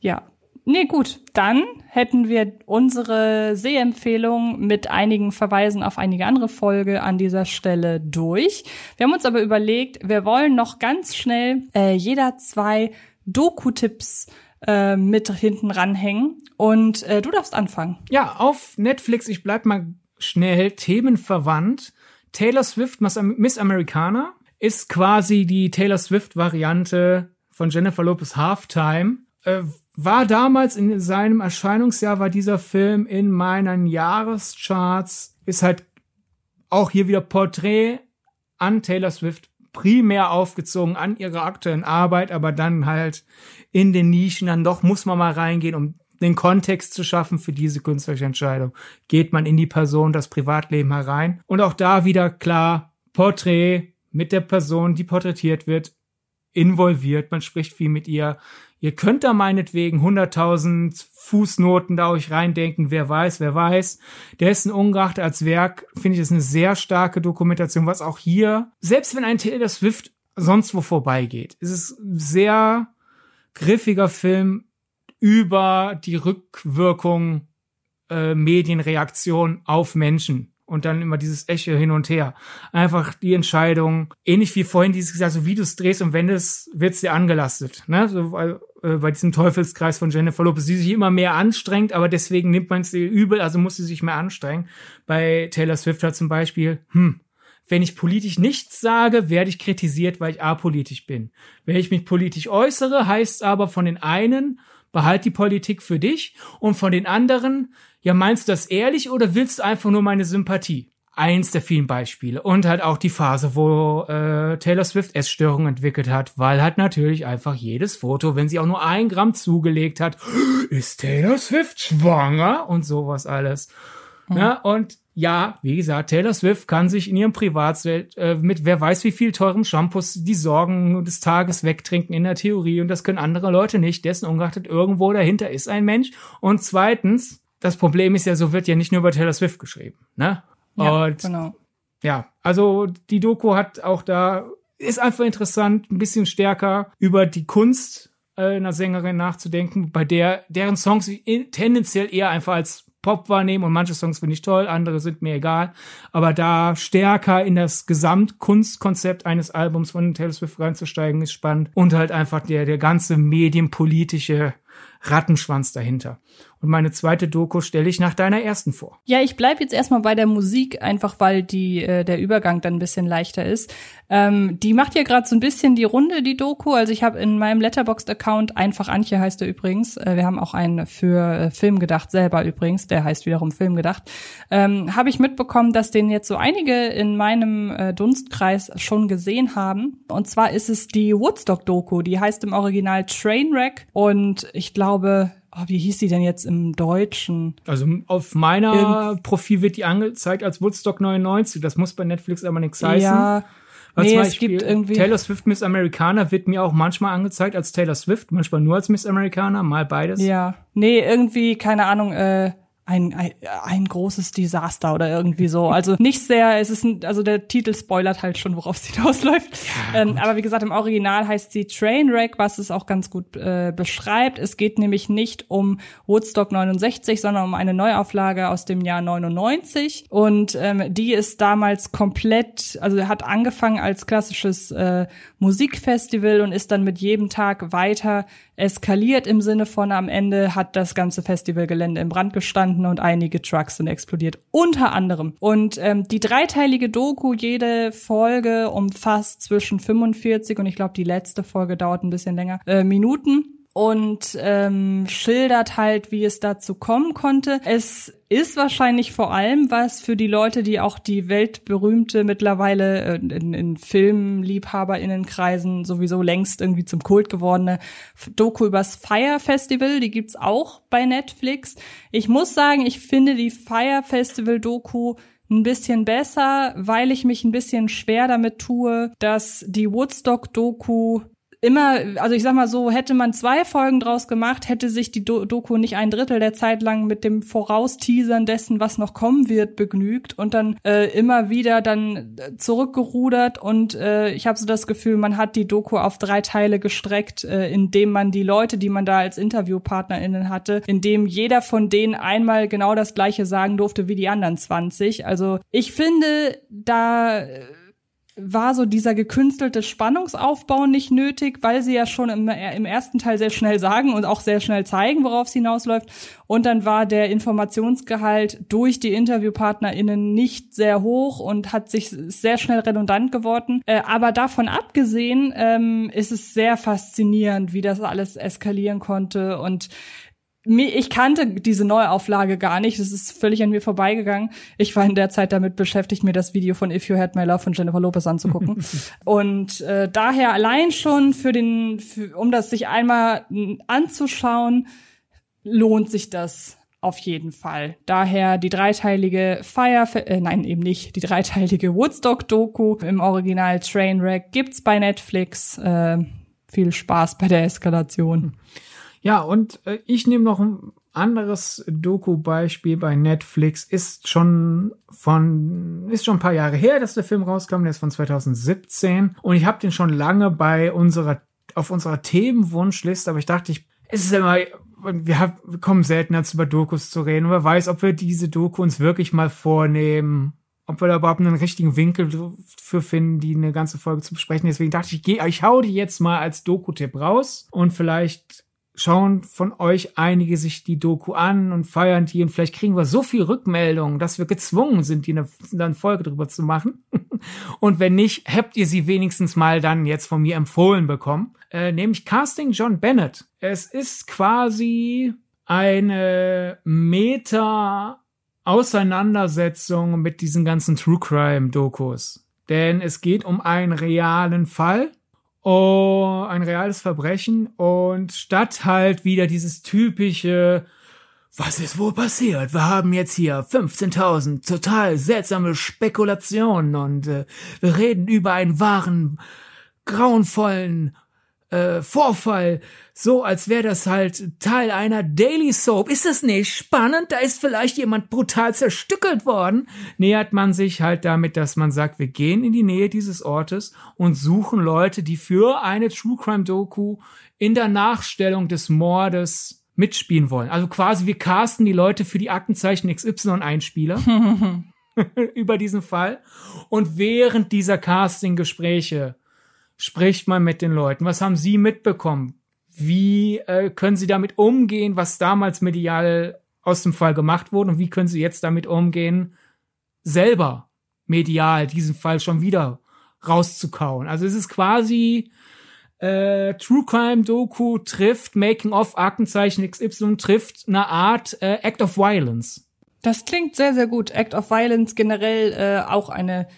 ja. Nee, gut. Dann hätten wir unsere Sehempfehlung mit einigen Verweisen auf einige andere Folge an dieser Stelle durch. Wir haben uns aber überlegt, wir wollen noch ganz schnell äh, jeder zwei Doku-Tipps äh, mit hinten ranhängen. Und äh, du darfst anfangen. Ja, auf Netflix, ich bleib mal schnell themenverwandt. Taylor Swift, Miss Americana, ist quasi die Taylor Swift-Variante von Jennifer Lopez Halftime. Äh, war damals in seinem Erscheinungsjahr, war dieser Film in meinen Jahrescharts, ist halt auch hier wieder Porträt an Taylor Swift primär aufgezogen an ihrer aktuellen Arbeit, aber dann halt in den Nischen dann doch muss man mal reingehen, um den Kontext zu schaffen für diese künstlerische Entscheidung. Geht man in die Person, das Privatleben herein und auch da wieder klar Porträt mit der Person, die porträtiert wird, involviert. Man spricht viel mit ihr. Ihr könnt da meinetwegen 100.000 Fußnoten da euch reindenken. Wer weiß, wer weiß. Dessen ungeachtet als Werk finde ich es eine sehr starke Dokumentation, was auch hier, selbst wenn ein Taylor Swift sonst wo vorbeigeht, ist es ein sehr griffiger Film über die Rückwirkung äh, Medienreaktion auf Menschen und dann immer dieses Echo hin und her. Einfach die Entscheidung, ähnlich wie vorhin dieses gesagt, so wie du es drehst und wendest, wird's dir angelastet. Ne? So, äh, bei diesem Teufelskreis von Jennifer Lopez, die sich immer mehr anstrengt, aber deswegen nimmt man es ihr übel, also muss sie sich mehr anstrengen. Bei Taylor Swift hat zum Beispiel, hm, wenn ich politisch nichts sage, werde ich kritisiert, weil ich apolitisch bin. Wenn ich mich politisch äußere, heißt aber von den einen, behalt die Politik für dich und von den anderen, ja, meinst du das ehrlich oder willst du einfach nur meine Sympathie? Eins der vielen Beispiele. Und halt auch die Phase, wo äh, Taylor Swift Essstörungen entwickelt hat, weil halt natürlich einfach jedes Foto, wenn sie auch nur ein Gramm zugelegt hat, ist Taylor Swift schwanger und sowas alles. Mhm. Ja, und ja, wie gesagt, Taylor Swift kann sich in ihrem Privatwelt äh, mit wer weiß wie viel teurem Shampoos die Sorgen des Tages wegtrinken in der Theorie und das können andere Leute nicht. Dessen ungeachtet irgendwo dahinter ist ein Mensch. Und zweitens, das Problem ist ja, so wird ja nicht nur über Taylor Swift geschrieben, ne? Ja, und genau. Ja, also die Doku hat auch da, ist einfach interessant, ein bisschen stärker über die Kunst äh, einer Sängerin nachzudenken, bei der deren Songs tendenziell eher einfach als Pop wahrnehme und manche Songs finde ich toll, andere sind mir egal. Aber da stärker in das Gesamtkunstkonzept eines Albums von Taylor Swift reinzusteigen, ist spannend. Und halt einfach der, der ganze medienpolitische Rattenschwanz dahinter. Und meine zweite Doku stelle ich nach deiner ersten vor. Ja, ich bleib jetzt erstmal bei der Musik, einfach weil die äh, der Übergang dann ein bisschen leichter ist. Ähm, die macht ja gerade so ein bisschen die Runde, die Doku. Also ich habe in meinem Letterboxd-Account, einfach Antje heißt er übrigens, äh, wir haben auch einen für äh, Film gedacht, selber übrigens, der heißt wiederum Film gedacht, ähm, habe ich mitbekommen, dass den jetzt so einige in meinem äh, Dunstkreis schon gesehen haben. Und zwar ist es die Woodstock-Doku, die heißt im Original Trainwreck und ich glaube, oh, wie hieß die denn jetzt im Deutschen? Also auf meiner Irgend Profil wird die angezeigt als Woodstock 99. Das muss bei Netflix aber nichts heißen. Ja. Weil nee, es gibt irgendwie Taylor Swift Miss Americana wird mir auch manchmal angezeigt als Taylor Swift, manchmal nur als Miss Americana, mal beides. Ja. Nee, irgendwie, keine Ahnung, äh, ein, ein, ein großes Desaster oder irgendwie so. Also nicht sehr, es ist ein, also der Titel spoilert halt schon, worauf es hinausläuft. Ja, ähm, aber wie gesagt, im Original heißt sie Trainwreck, was es auch ganz gut äh, beschreibt. Es geht nämlich nicht um Woodstock 69, sondern um eine Neuauflage aus dem Jahr 99. Und ähm, die ist damals komplett, also hat angefangen als klassisches äh, Musikfestival und ist dann mit jedem Tag weiter eskaliert im Sinne von am Ende hat das ganze Festivalgelände im Brand gestanden und einige Trucks sind explodiert. Unter anderem. Und ähm, die dreiteilige Doku, jede Folge umfasst zwischen 45 und ich glaube die letzte Folge dauert ein bisschen länger, äh, Minuten und ähm, schildert halt, wie es dazu kommen konnte. Es ist wahrscheinlich vor allem was für die Leute, die auch die weltberühmte mittlerweile äh, in, in Filmliebhaberinnenkreisen sowieso längst irgendwie zum Kult gewordene Doku übers Fire Festival, die gibt's auch bei Netflix. Ich muss sagen, ich finde die Fire Festival Doku ein bisschen besser, weil ich mich ein bisschen schwer damit tue, dass die Woodstock-Doku immer, also ich sag mal so, hätte man zwei Folgen draus gemacht, hätte sich die Do Doku nicht ein Drittel der Zeit lang mit dem Vorausteasern dessen, was noch kommen wird, begnügt und dann äh, immer wieder dann äh, zurückgerudert und äh, ich habe so das Gefühl, man hat die Doku auf drei Teile gestreckt, äh, indem man die Leute, die man da als InterviewpartnerInnen hatte, indem jeder von denen einmal genau das gleiche sagen durfte wie die anderen 20. Also ich finde, da äh, war so dieser gekünstelte Spannungsaufbau nicht nötig, weil sie ja schon im, im, ersten Teil sehr schnell sagen und auch sehr schnell zeigen, worauf es hinausläuft. Und dann war der Informationsgehalt durch die InterviewpartnerInnen nicht sehr hoch und hat sich sehr schnell redundant geworden. Äh, aber davon abgesehen ähm, ist es sehr faszinierend, wie das alles eskalieren konnte und ich kannte diese Neuauflage gar nicht. Das ist völlig an mir vorbeigegangen. Ich war in der Zeit damit beschäftigt, mir das Video von If You Had My Love von Jennifer Lopez anzugucken. und äh, daher allein schon für den, für, um das sich einmal anzuschauen, lohnt sich das auf jeden Fall. Daher die dreiteilige Fire, äh, nein, eben nicht, die dreiteilige Woodstock-Doku im Original Trainwreck gibt's bei Netflix. Äh, viel Spaß bei der Eskalation. Ja, und äh, ich nehme noch ein anderes Doku-Beispiel bei Netflix. Ist schon von, ist schon ein paar Jahre her, dass der Film rauskam. Der ist von 2017. Und ich habe den schon lange bei unserer, auf unserer Themenwunschliste. Aber ich dachte, ich, es ist immer, wir, haben, wir kommen selten dazu, über Dokus zu reden. Und wer weiß, ob wir diese Doku uns wirklich mal vornehmen ob wir da überhaupt einen richtigen Winkel für finden, die eine ganze Folge zu besprechen. Deswegen dachte ich, ich, ich hau die jetzt mal als Doku-Tipp raus und vielleicht schauen von euch einige sich die Doku an und feiern die und vielleicht kriegen wir so viel Rückmeldungen, dass wir gezwungen sind, die eine Folge drüber zu machen. und wenn nicht, habt ihr sie wenigstens mal dann jetzt von mir empfohlen bekommen. Äh, nämlich Casting John Bennett. Es ist quasi eine Meta Auseinandersetzung mit diesen ganzen True Crime Dokus. Denn es geht um einen realen Fall Oh, ein reales Verbrechen und statt halt wieder dieses typische, was ist wohl passiert? Wir haben jetzt hier 15.000 total seltsame Spekulationen und äh, wir reden über einen wahren, grauenvollen äh, Vorfall, so als wäre das halt Teil einer Daily Soap. Ist das nicht spannend? Da ist vielleicht jemand brutal zerstückelt worden. Nähert man sich halt damit, dass man sagt, wir gehen in die Nähe dieses Ortes und suchen Leute, die für eine True Crime Doku in der Nachstellung des Mordes mitspielen wollen. Also quasi wir casten die Leute für die Aktenzeichen XY Einspieler über diesen Fall. Und während dieser Casting-Gespräche spricht man mit den Leuten. Was haben sie mitbekommen? Wie äh, können sie damit umgehen, was damals medial aus dem Fall gemacht wurde? Und wie können sie jetzt damit umgehen, selber medial diesen Fall schon wieder rauszukauen? Also es ist quasi äh, True Crime Doku trifft Making of Aktenzeichen XY trifft eine Art äh, Act of Violence. Das klingt sehr, sehr gut. Act of Violence generell äh, auch eine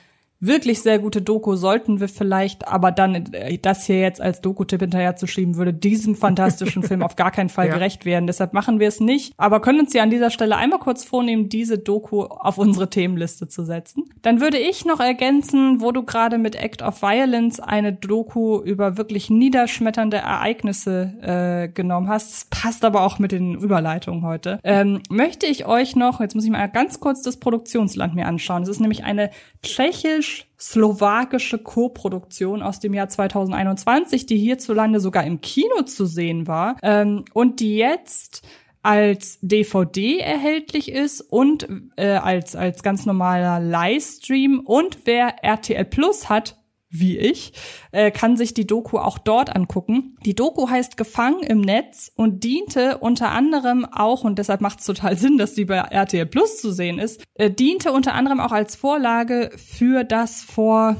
wirklich sehr gute Doku sollten wir vielleicht, aber dann äh, das hier jetzt als Doku-Tipp hinterher zu schieben, würde diesem fantastischen Film auf gar keinen Fall ja. gerecht werden. Deshalb machen wir es nicht, aber können uns ja an dieser Stelle einmal kurz vornehmen, diese Doku auf unsere Themenliste zu setzen. Dann würde ich noch ergänzen, wo du gerade mit Act of Violence eine Doku über wirklich niederschmetternde Ereignisse äh, genommen hast. Das passt aber auch mit den Überleitungen heute. Ähm, möchte ich euch noch, jetzt muss ich mal ganz kurz das Produktionsland mir anschauen. Es ist nämlich eine tschechisch slowakische Co-Produktion aus dem Jahr 2021, die hierzulande sogar im Kino zu sehen war ähm, und die jetzt als DVD erhältlich ist und äh, als als ganz normaler Livestream und wer RTL Plus hat, wie ich, äh, kann sich die Doku auch dort angucken. Die Doku heißt Gefangen im Netz und diente unter anderem auch, und deshalb macht es total Sinn, dass die bei RTL Plus zu sehen ist, äh, diente unter anderem auch als Vorlage für das vor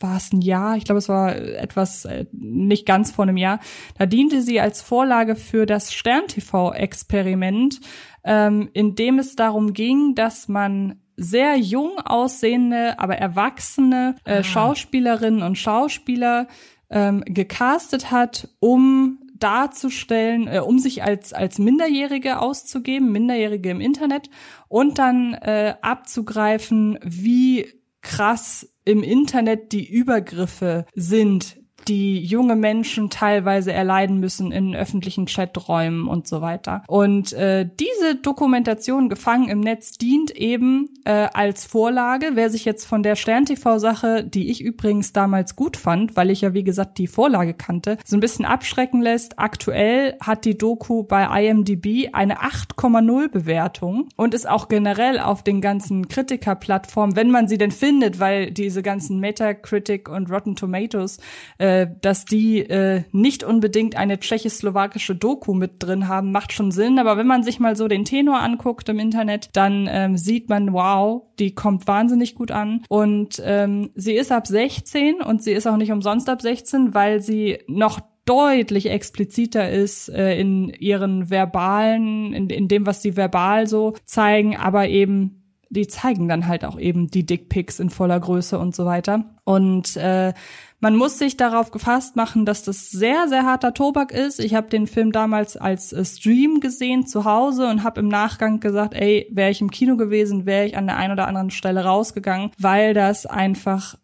war es ein Jahr, ich glaube, es war etwas äh, nicht ganz vor einem Jahr. Da diente sie als Vorlage für das Stern-TV-Experiment, ähm, in dem es darum ging, dass man sehr jung aussehende, aber erwachsene äh, ah. Schauspielerinnen und Schauspieler ähm, gecastet hat, um darzustellen, äh, um sich als als Minderjährige auszugeben, Minderjährige im Internet und dann äh, abzugreifen, wie krass im Internet die Übergriffe sind, die junge Menschen teilweise erleiden müssen in öffentlichen Chaträumen und so weiter. Und äh, diese Dokumentation Gefangen im Netz dient eben äh, als Vorlage. Wer sich jetzt von der Stern-TV-Sache, die ich übrigens damals gut fand, weil ich ja wie gesagt die Vorlage kannte, so ein bisschen abschrecken lässt, aktuell hat die Doku bei IMDb eine 8,0 Bewertung und ist auch generell auf den ganzen Kritikerplattformen, wenn man sie denn findet, weil diese ganzen Metacritic und Rotten Tomatoes äh, äh, dass die äh, nicht unbedingt eine tschechoslowakische Doku mit drin haben, macht schon Sinn. Aber wenn man sich mal so den Tenor anguckt im Internet, dann ähm, sieht man, wow, die kommt wahnsinnig gut an. Und ähm, sie ist ab 16 und sie ist auch nicht umsonst ab 16, weil sie noch deutlich expliziter ist äh, in ihren verbalen, in, in dem, was sie verbal so zeigen, aber eben die zeigen dann halt auch eben die Dickpics in voller Größe und so weiter. Und äh, man muss sich darauf gefasst machen, dass das sehr, sehr harter Tobak ist. Ich habe den Film damals als äh, Stream gesehen zu Hause und habe im Nachgang gesagt, ey, wäre ich im Kino gewesen, wäre ich an der einen oder anderen Stelle rausgegangen, weil das einfach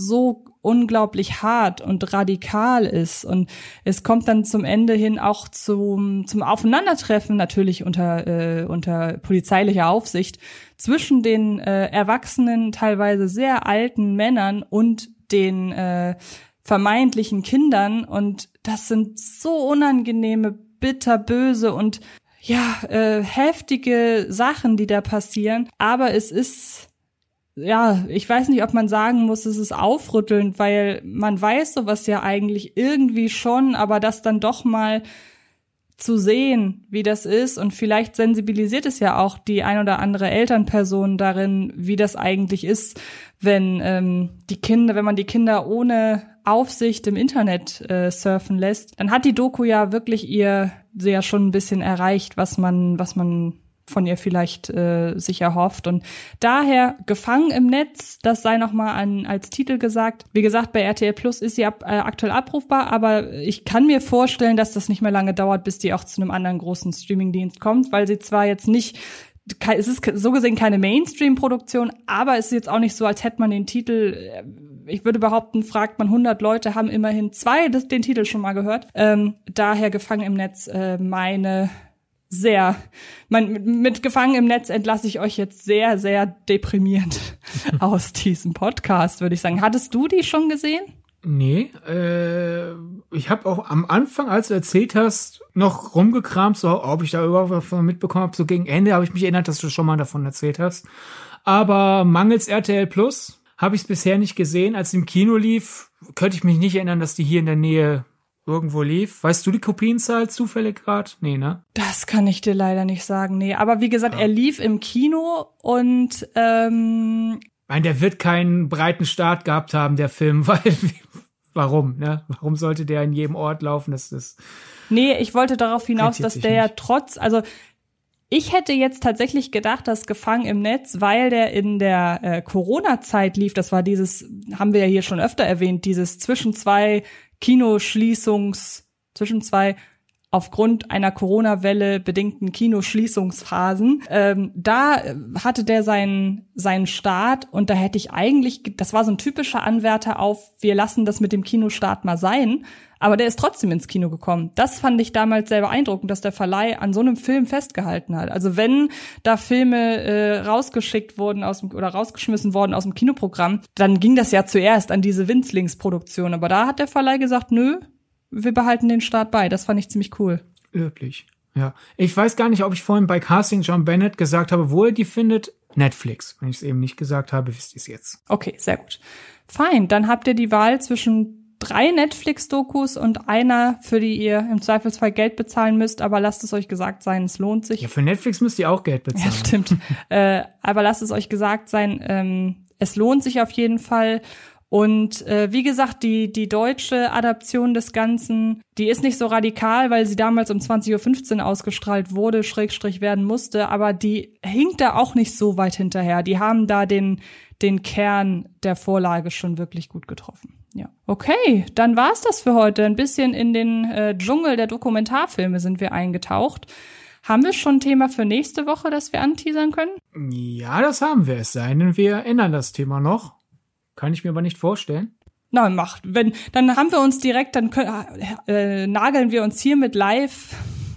so unglaublich hart und radikal ist. Und es kommt dann zum Ende hin auch zum, zum Aufeinandertreffen, natürlich unter, äh, unter polizeilicher Aufsicht, zwischen den äh, erwachsenen, teilweise sehr alten Männern und den äh, vermeintlichen Kindern und das sind so unangenehme, bitterböse und ja, äh, heftige Sachen, die da passieren. Aber es ist, ja, ich weiß nicht, ob man sagen muss, es ist aufrüttelnd, weil man weiß sowas ja eigentlich irgendwie schon, aber das dann doch mal zu sehen, wie das ist. Und vielleicht sensibilisiert es ja auch die ein oder andere Elternperson darin, wie das eigentlich ist, wenn ähm, die Kinder, wenn man die Kinder ohne Aufsicht im Internet äh, surfen lässt, dann hat die Doku ja wirklich ihr sehr schon ein bisschen erreicht, was man, was man von ihr vielleicht äh, sich erhofft. Und daher Gefangen im Netz, das sei nochmal als Titel gesagt. Wie gesagt, bei RTL Plus ist sie ab, äh, aktuell abrufbar, aber ich kann mir vorstellen, dass das nicht mehr lange dauert, bis die auch zu einem anderen großen Streamingdienst kommt, weil sie zwar jetzt nicht es ist so gesehen keine Mainstream-Produktion, aber es ist jetzt auch nicht so, als hätte man den Titel, äh, ich würde behaupten, fragt man 100 Leute, haben immerhin zwei das, den Titel schon mal gehört. Ähm, daher Gefangen im Netz äh, meine sehr, mein, mit, mit Gefangen im Netz entlasse ich euch jetzt sehr, sehr deprimierend aus diesem Podcast, würde ich sagen. Hattest du die schon gesehen? Nee, äh, ich habe auch am Anfang, als du erzählt hast, noch rumgekramt, so ob ich da überhaupt davon mitbekommen habe. So gegen Ende habe ich mich erinnert, dass du schon mal davon erzählt hast. Aber mangels RTL Plus habe ich es bisher nicht gesehen. Als es im Kino lief, könnte ich mich nicht erinnern, dass die hier in der Nähe irgendwo lief. Weißt du die Kopienzahl zufällig gerade? Nee, ne? Das kann ich dir leider nicht sagen, nee. Aber wie gesagt, ja. er lief im Kino und ähm, meine, der wird keinen breiten Start gehabt haben, der Film, weil warum, ne? Warum sollte der in jedem Ort laufen? Das ist. Nee, ich wollte darauf hinaus, dass der ja trotz, also ich hätte jetzt tatsächlich gedacht, dass Gefangen im Netz, weil der in der äh, Corona-Zeit lief, das war dieses, haben wir ja hier schon öfter erwähnt, dieses zwischen zwei Kinoschließungs, zwischen zwei aufgrund einer Corona-Welle bedingten Kinoschließungsphasen. Ähm, da hatte der seinen, seinen Start und da hätte ich eigentlich, das war so ein typischer Anwärter auf, wir lassen das mit dem Kinostart mal sein. Aber der ist trotzdem ins Kino gekommen. Das fand ich damals sehr beeindruckend, dass der Verleih an so einem Film festgehalten hat. Also wenn da Filme äh, rausgeschickt wurden aus dem, oder rausgeschmissen worden aus dem Kinoprogramm, dann ging das ja zuerst an diese Winzlingsproduktion. Aber da hat der Verleih gesagt, nö, wir behalten den Start bei. Das fand ich ziemlich cool. Löblich. Ja. Ich weiß gar nicht, ob ich vorhin bei Casting John Bennett gesagt habe, wo er die findet. Netflix. Wenn ich es eben nicht gesagt habe, wisst ihr es jetzt. Okay, sehr gut. Fein. Dann habt ihr die Wahl zwischen drei Netflix-Dokus und einer, für die ihr im Zweifelsfall Geld bezahlen müsst, aber lasst es euch gesagt sein, es lohnt sich. Ja, für Netflix müsst ihr auch Geld bezahlen. Ja, stimmt. äh, aber lasst es euch gesagt sein, ähm, es lohnt sich auf jeden Fall. Und äh, wie gesagt, die, die deutsche Adaption des Ganzen, die ist nicht so radikal, weil sie damals um 20.15 Uhr ausgestrahlt wurde, Schrägstrich werden musste, aber die hinkt da auch nicht so weit hinterher. Die haben da den, den Kern der Vorlage schon wirklich gut getroffen. Ja. Okay, dann war's das für heute. Ein bisschen in den äh, Dschungel der Dokumentarfilme sind wir eingetaucht. Haben wir schon ein Thema für nächste Woche, das wir anteasern können? Ja, das haben wir. Es sei denn, wir ändern das Thema noch. Kann ich mir aber nicht vorstellen. Na, macht. Wenn, dann haben wir uns direkt, dann können, äh, nageln wir uns hier mit live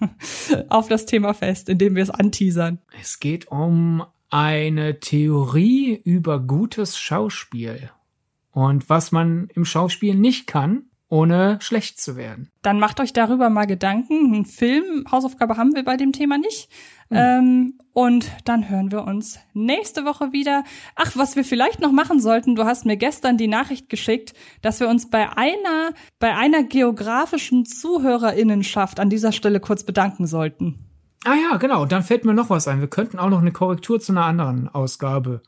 auf das Thema fest, indem wir es anteasern. Es geht um eine Theorie über gutes Schauspiel und was man im Schauspiel nicht kann ohne schlecht zu werden. Dann macht euch darüber mal Gedanken. Ein Film, Hausaufgabe haben wir bei dem Thema nicht. Mhm. Ähm, und dann hören wir uns nächste Woche wieder. Ach, was wir vielleicht noch machen sollten, du hast mir gestern die Nachricht geschickt, dass wir uns bei einer, bei einer geografischen Zuhörerinnenschaft an dieser Stelle kurz bedanken sollten. Ah ja, genau. Dann fällt mir noch was ein. Wir könnten auch noch eine Korrektur zu einer anderen Ausgabe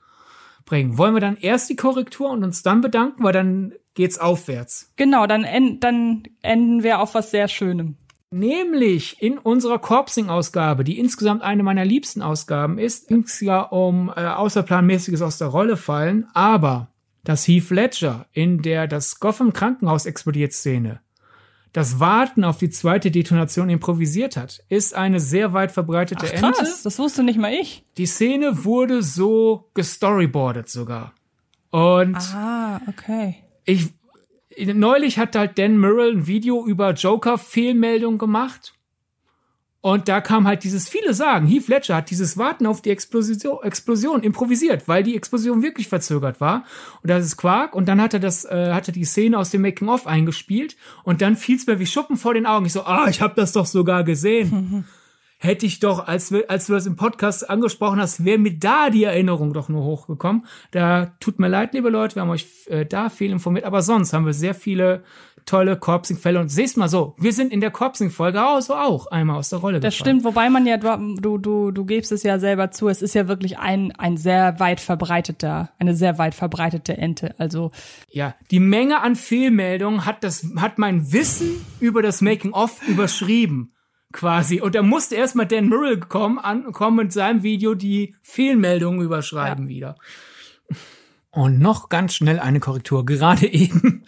bringen. Wollen wir dann erst die Korrektur und uns dann bedanken, weil dann geht's aufwärts. Genau, dann, en dann enden wir auf was sehr Schönem. Nämlich in unserer Corpsing-Ausgabe, die insgesamt eine meiner liebsten Ausgaben ist, ging es ja um äh, außerplanmäßiges aus der Rolle fallen, aber das Heath Ledger in der das Gotham Krankenhaus explodiert Szene das Warten auf die zweite Detonation improvisiert hat, ist eine sehr weit verbreitete Ach, krass, Ente. Das wusste nicht mal ich. Die Szene wurde so gestoryboardet sogar. Und ah, okay. Ich neulich hat halt Dan Murrell ein Video über Joker Fehlmeldung gemacht und da kam halt dieses viele sagen, Heath Ledger hat dieses Warten auf die Explosion, Explosion improvisiert, weil die Explosion wirklich verzögert war. Und das ist Quark. Und dann hat er das, äh, hat er die Szene aus dem Making of eingespielt. Und dann fiel es mir wie Schuppen vor den Augen. Ich so, ah, ich habe das doch sogar gesehen. Hätte ich doch, als, wir, als du das im Podcast angesprochen hast, wäre mir da die Erinnerung doch nur hochgekommen. Da tut mir leid, liebe Leute, wir haben euch äh, da viel informiert. Aber sonst haben wir sehr viele tolle Corpsing-Fälle. Und siehst mal so, wir sind in der Corpsing-Folge auch so auch einmal aus der Rolle Das gefallen. stimmt, wobei man ja, du, du, du gibst es ja selber zu, es ist ja wirklich ein, ein sehr weit verbreiteter, eine sehr weit verbreitete Ente. Also. Ja, die Menge an Fehlmeldungen hat das, hat mein Wissen über das Making-of überschrieben quasi. Und da musste erstmal Dan Murrell kommen, ankommen mit seinem Video die Fehlmeldungen überschreiben ja. wieder. Und noch ganz schnell eine Korrektur. Gerade eben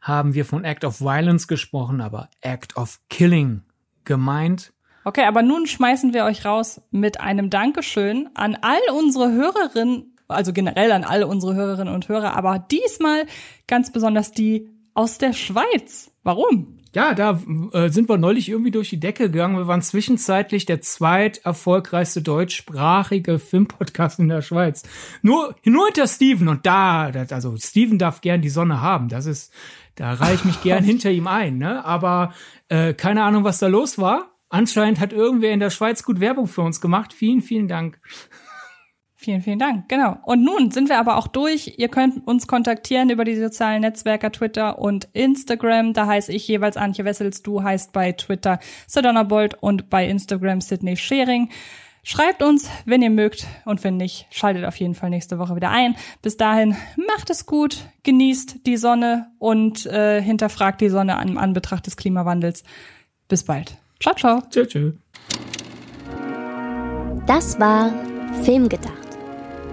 haben wir von Act of Violence gesprochen, aber Act of Killing gemeint. Okay, aber nun schmeißen wir euch raus mit einem Dankeschön an all unsere Hörerinnen, also generell an alle unsere Hörerinnen und Hörer, aber diesmal ganz besonders die aus der Schweiz. Warum? Ja, da äh, sind wir neulich irgendwie durch die Decke gegangen. Wir waren zwischenzeitlich der zweit erfolgreichste deutschsprachige Filmpodcast in der Schweiz. Nur, nur hinter Steven und da, das, also Steven darf gern die Sonne haben. Das ist, da reiche ich mich gern hinter ihm ein, ne? Aber äh, keine Ahnung, was da los war. Anscheinend hat irgendwer in der Schweiz gut Werbung für uns gemacht. Vielen, vielen Dank. Vielen, vielen Dank. Genau. Und nun sind wir aber auch durch. Ihr könnt uns kontaktieren über die sozialen Netzwerke Twitter und Instagram. Da heiße ich jeweils Antje Wessels. Du heißt bei Twitter Sedona Bolt und bei Instagram Sydney Schering. Schreibt uns, wenn ihr mögt und wenn nicht, schaltet auf jeden Fall nächste Woche wieder ein. Bis dahin, macht es gut, genießt die Sonne und äh, hinterfragt die Sonne an Anbetracht des Klimawandels. Bis bald. Ciao, ciao. Tschö, tschö. Das war Filmgedacht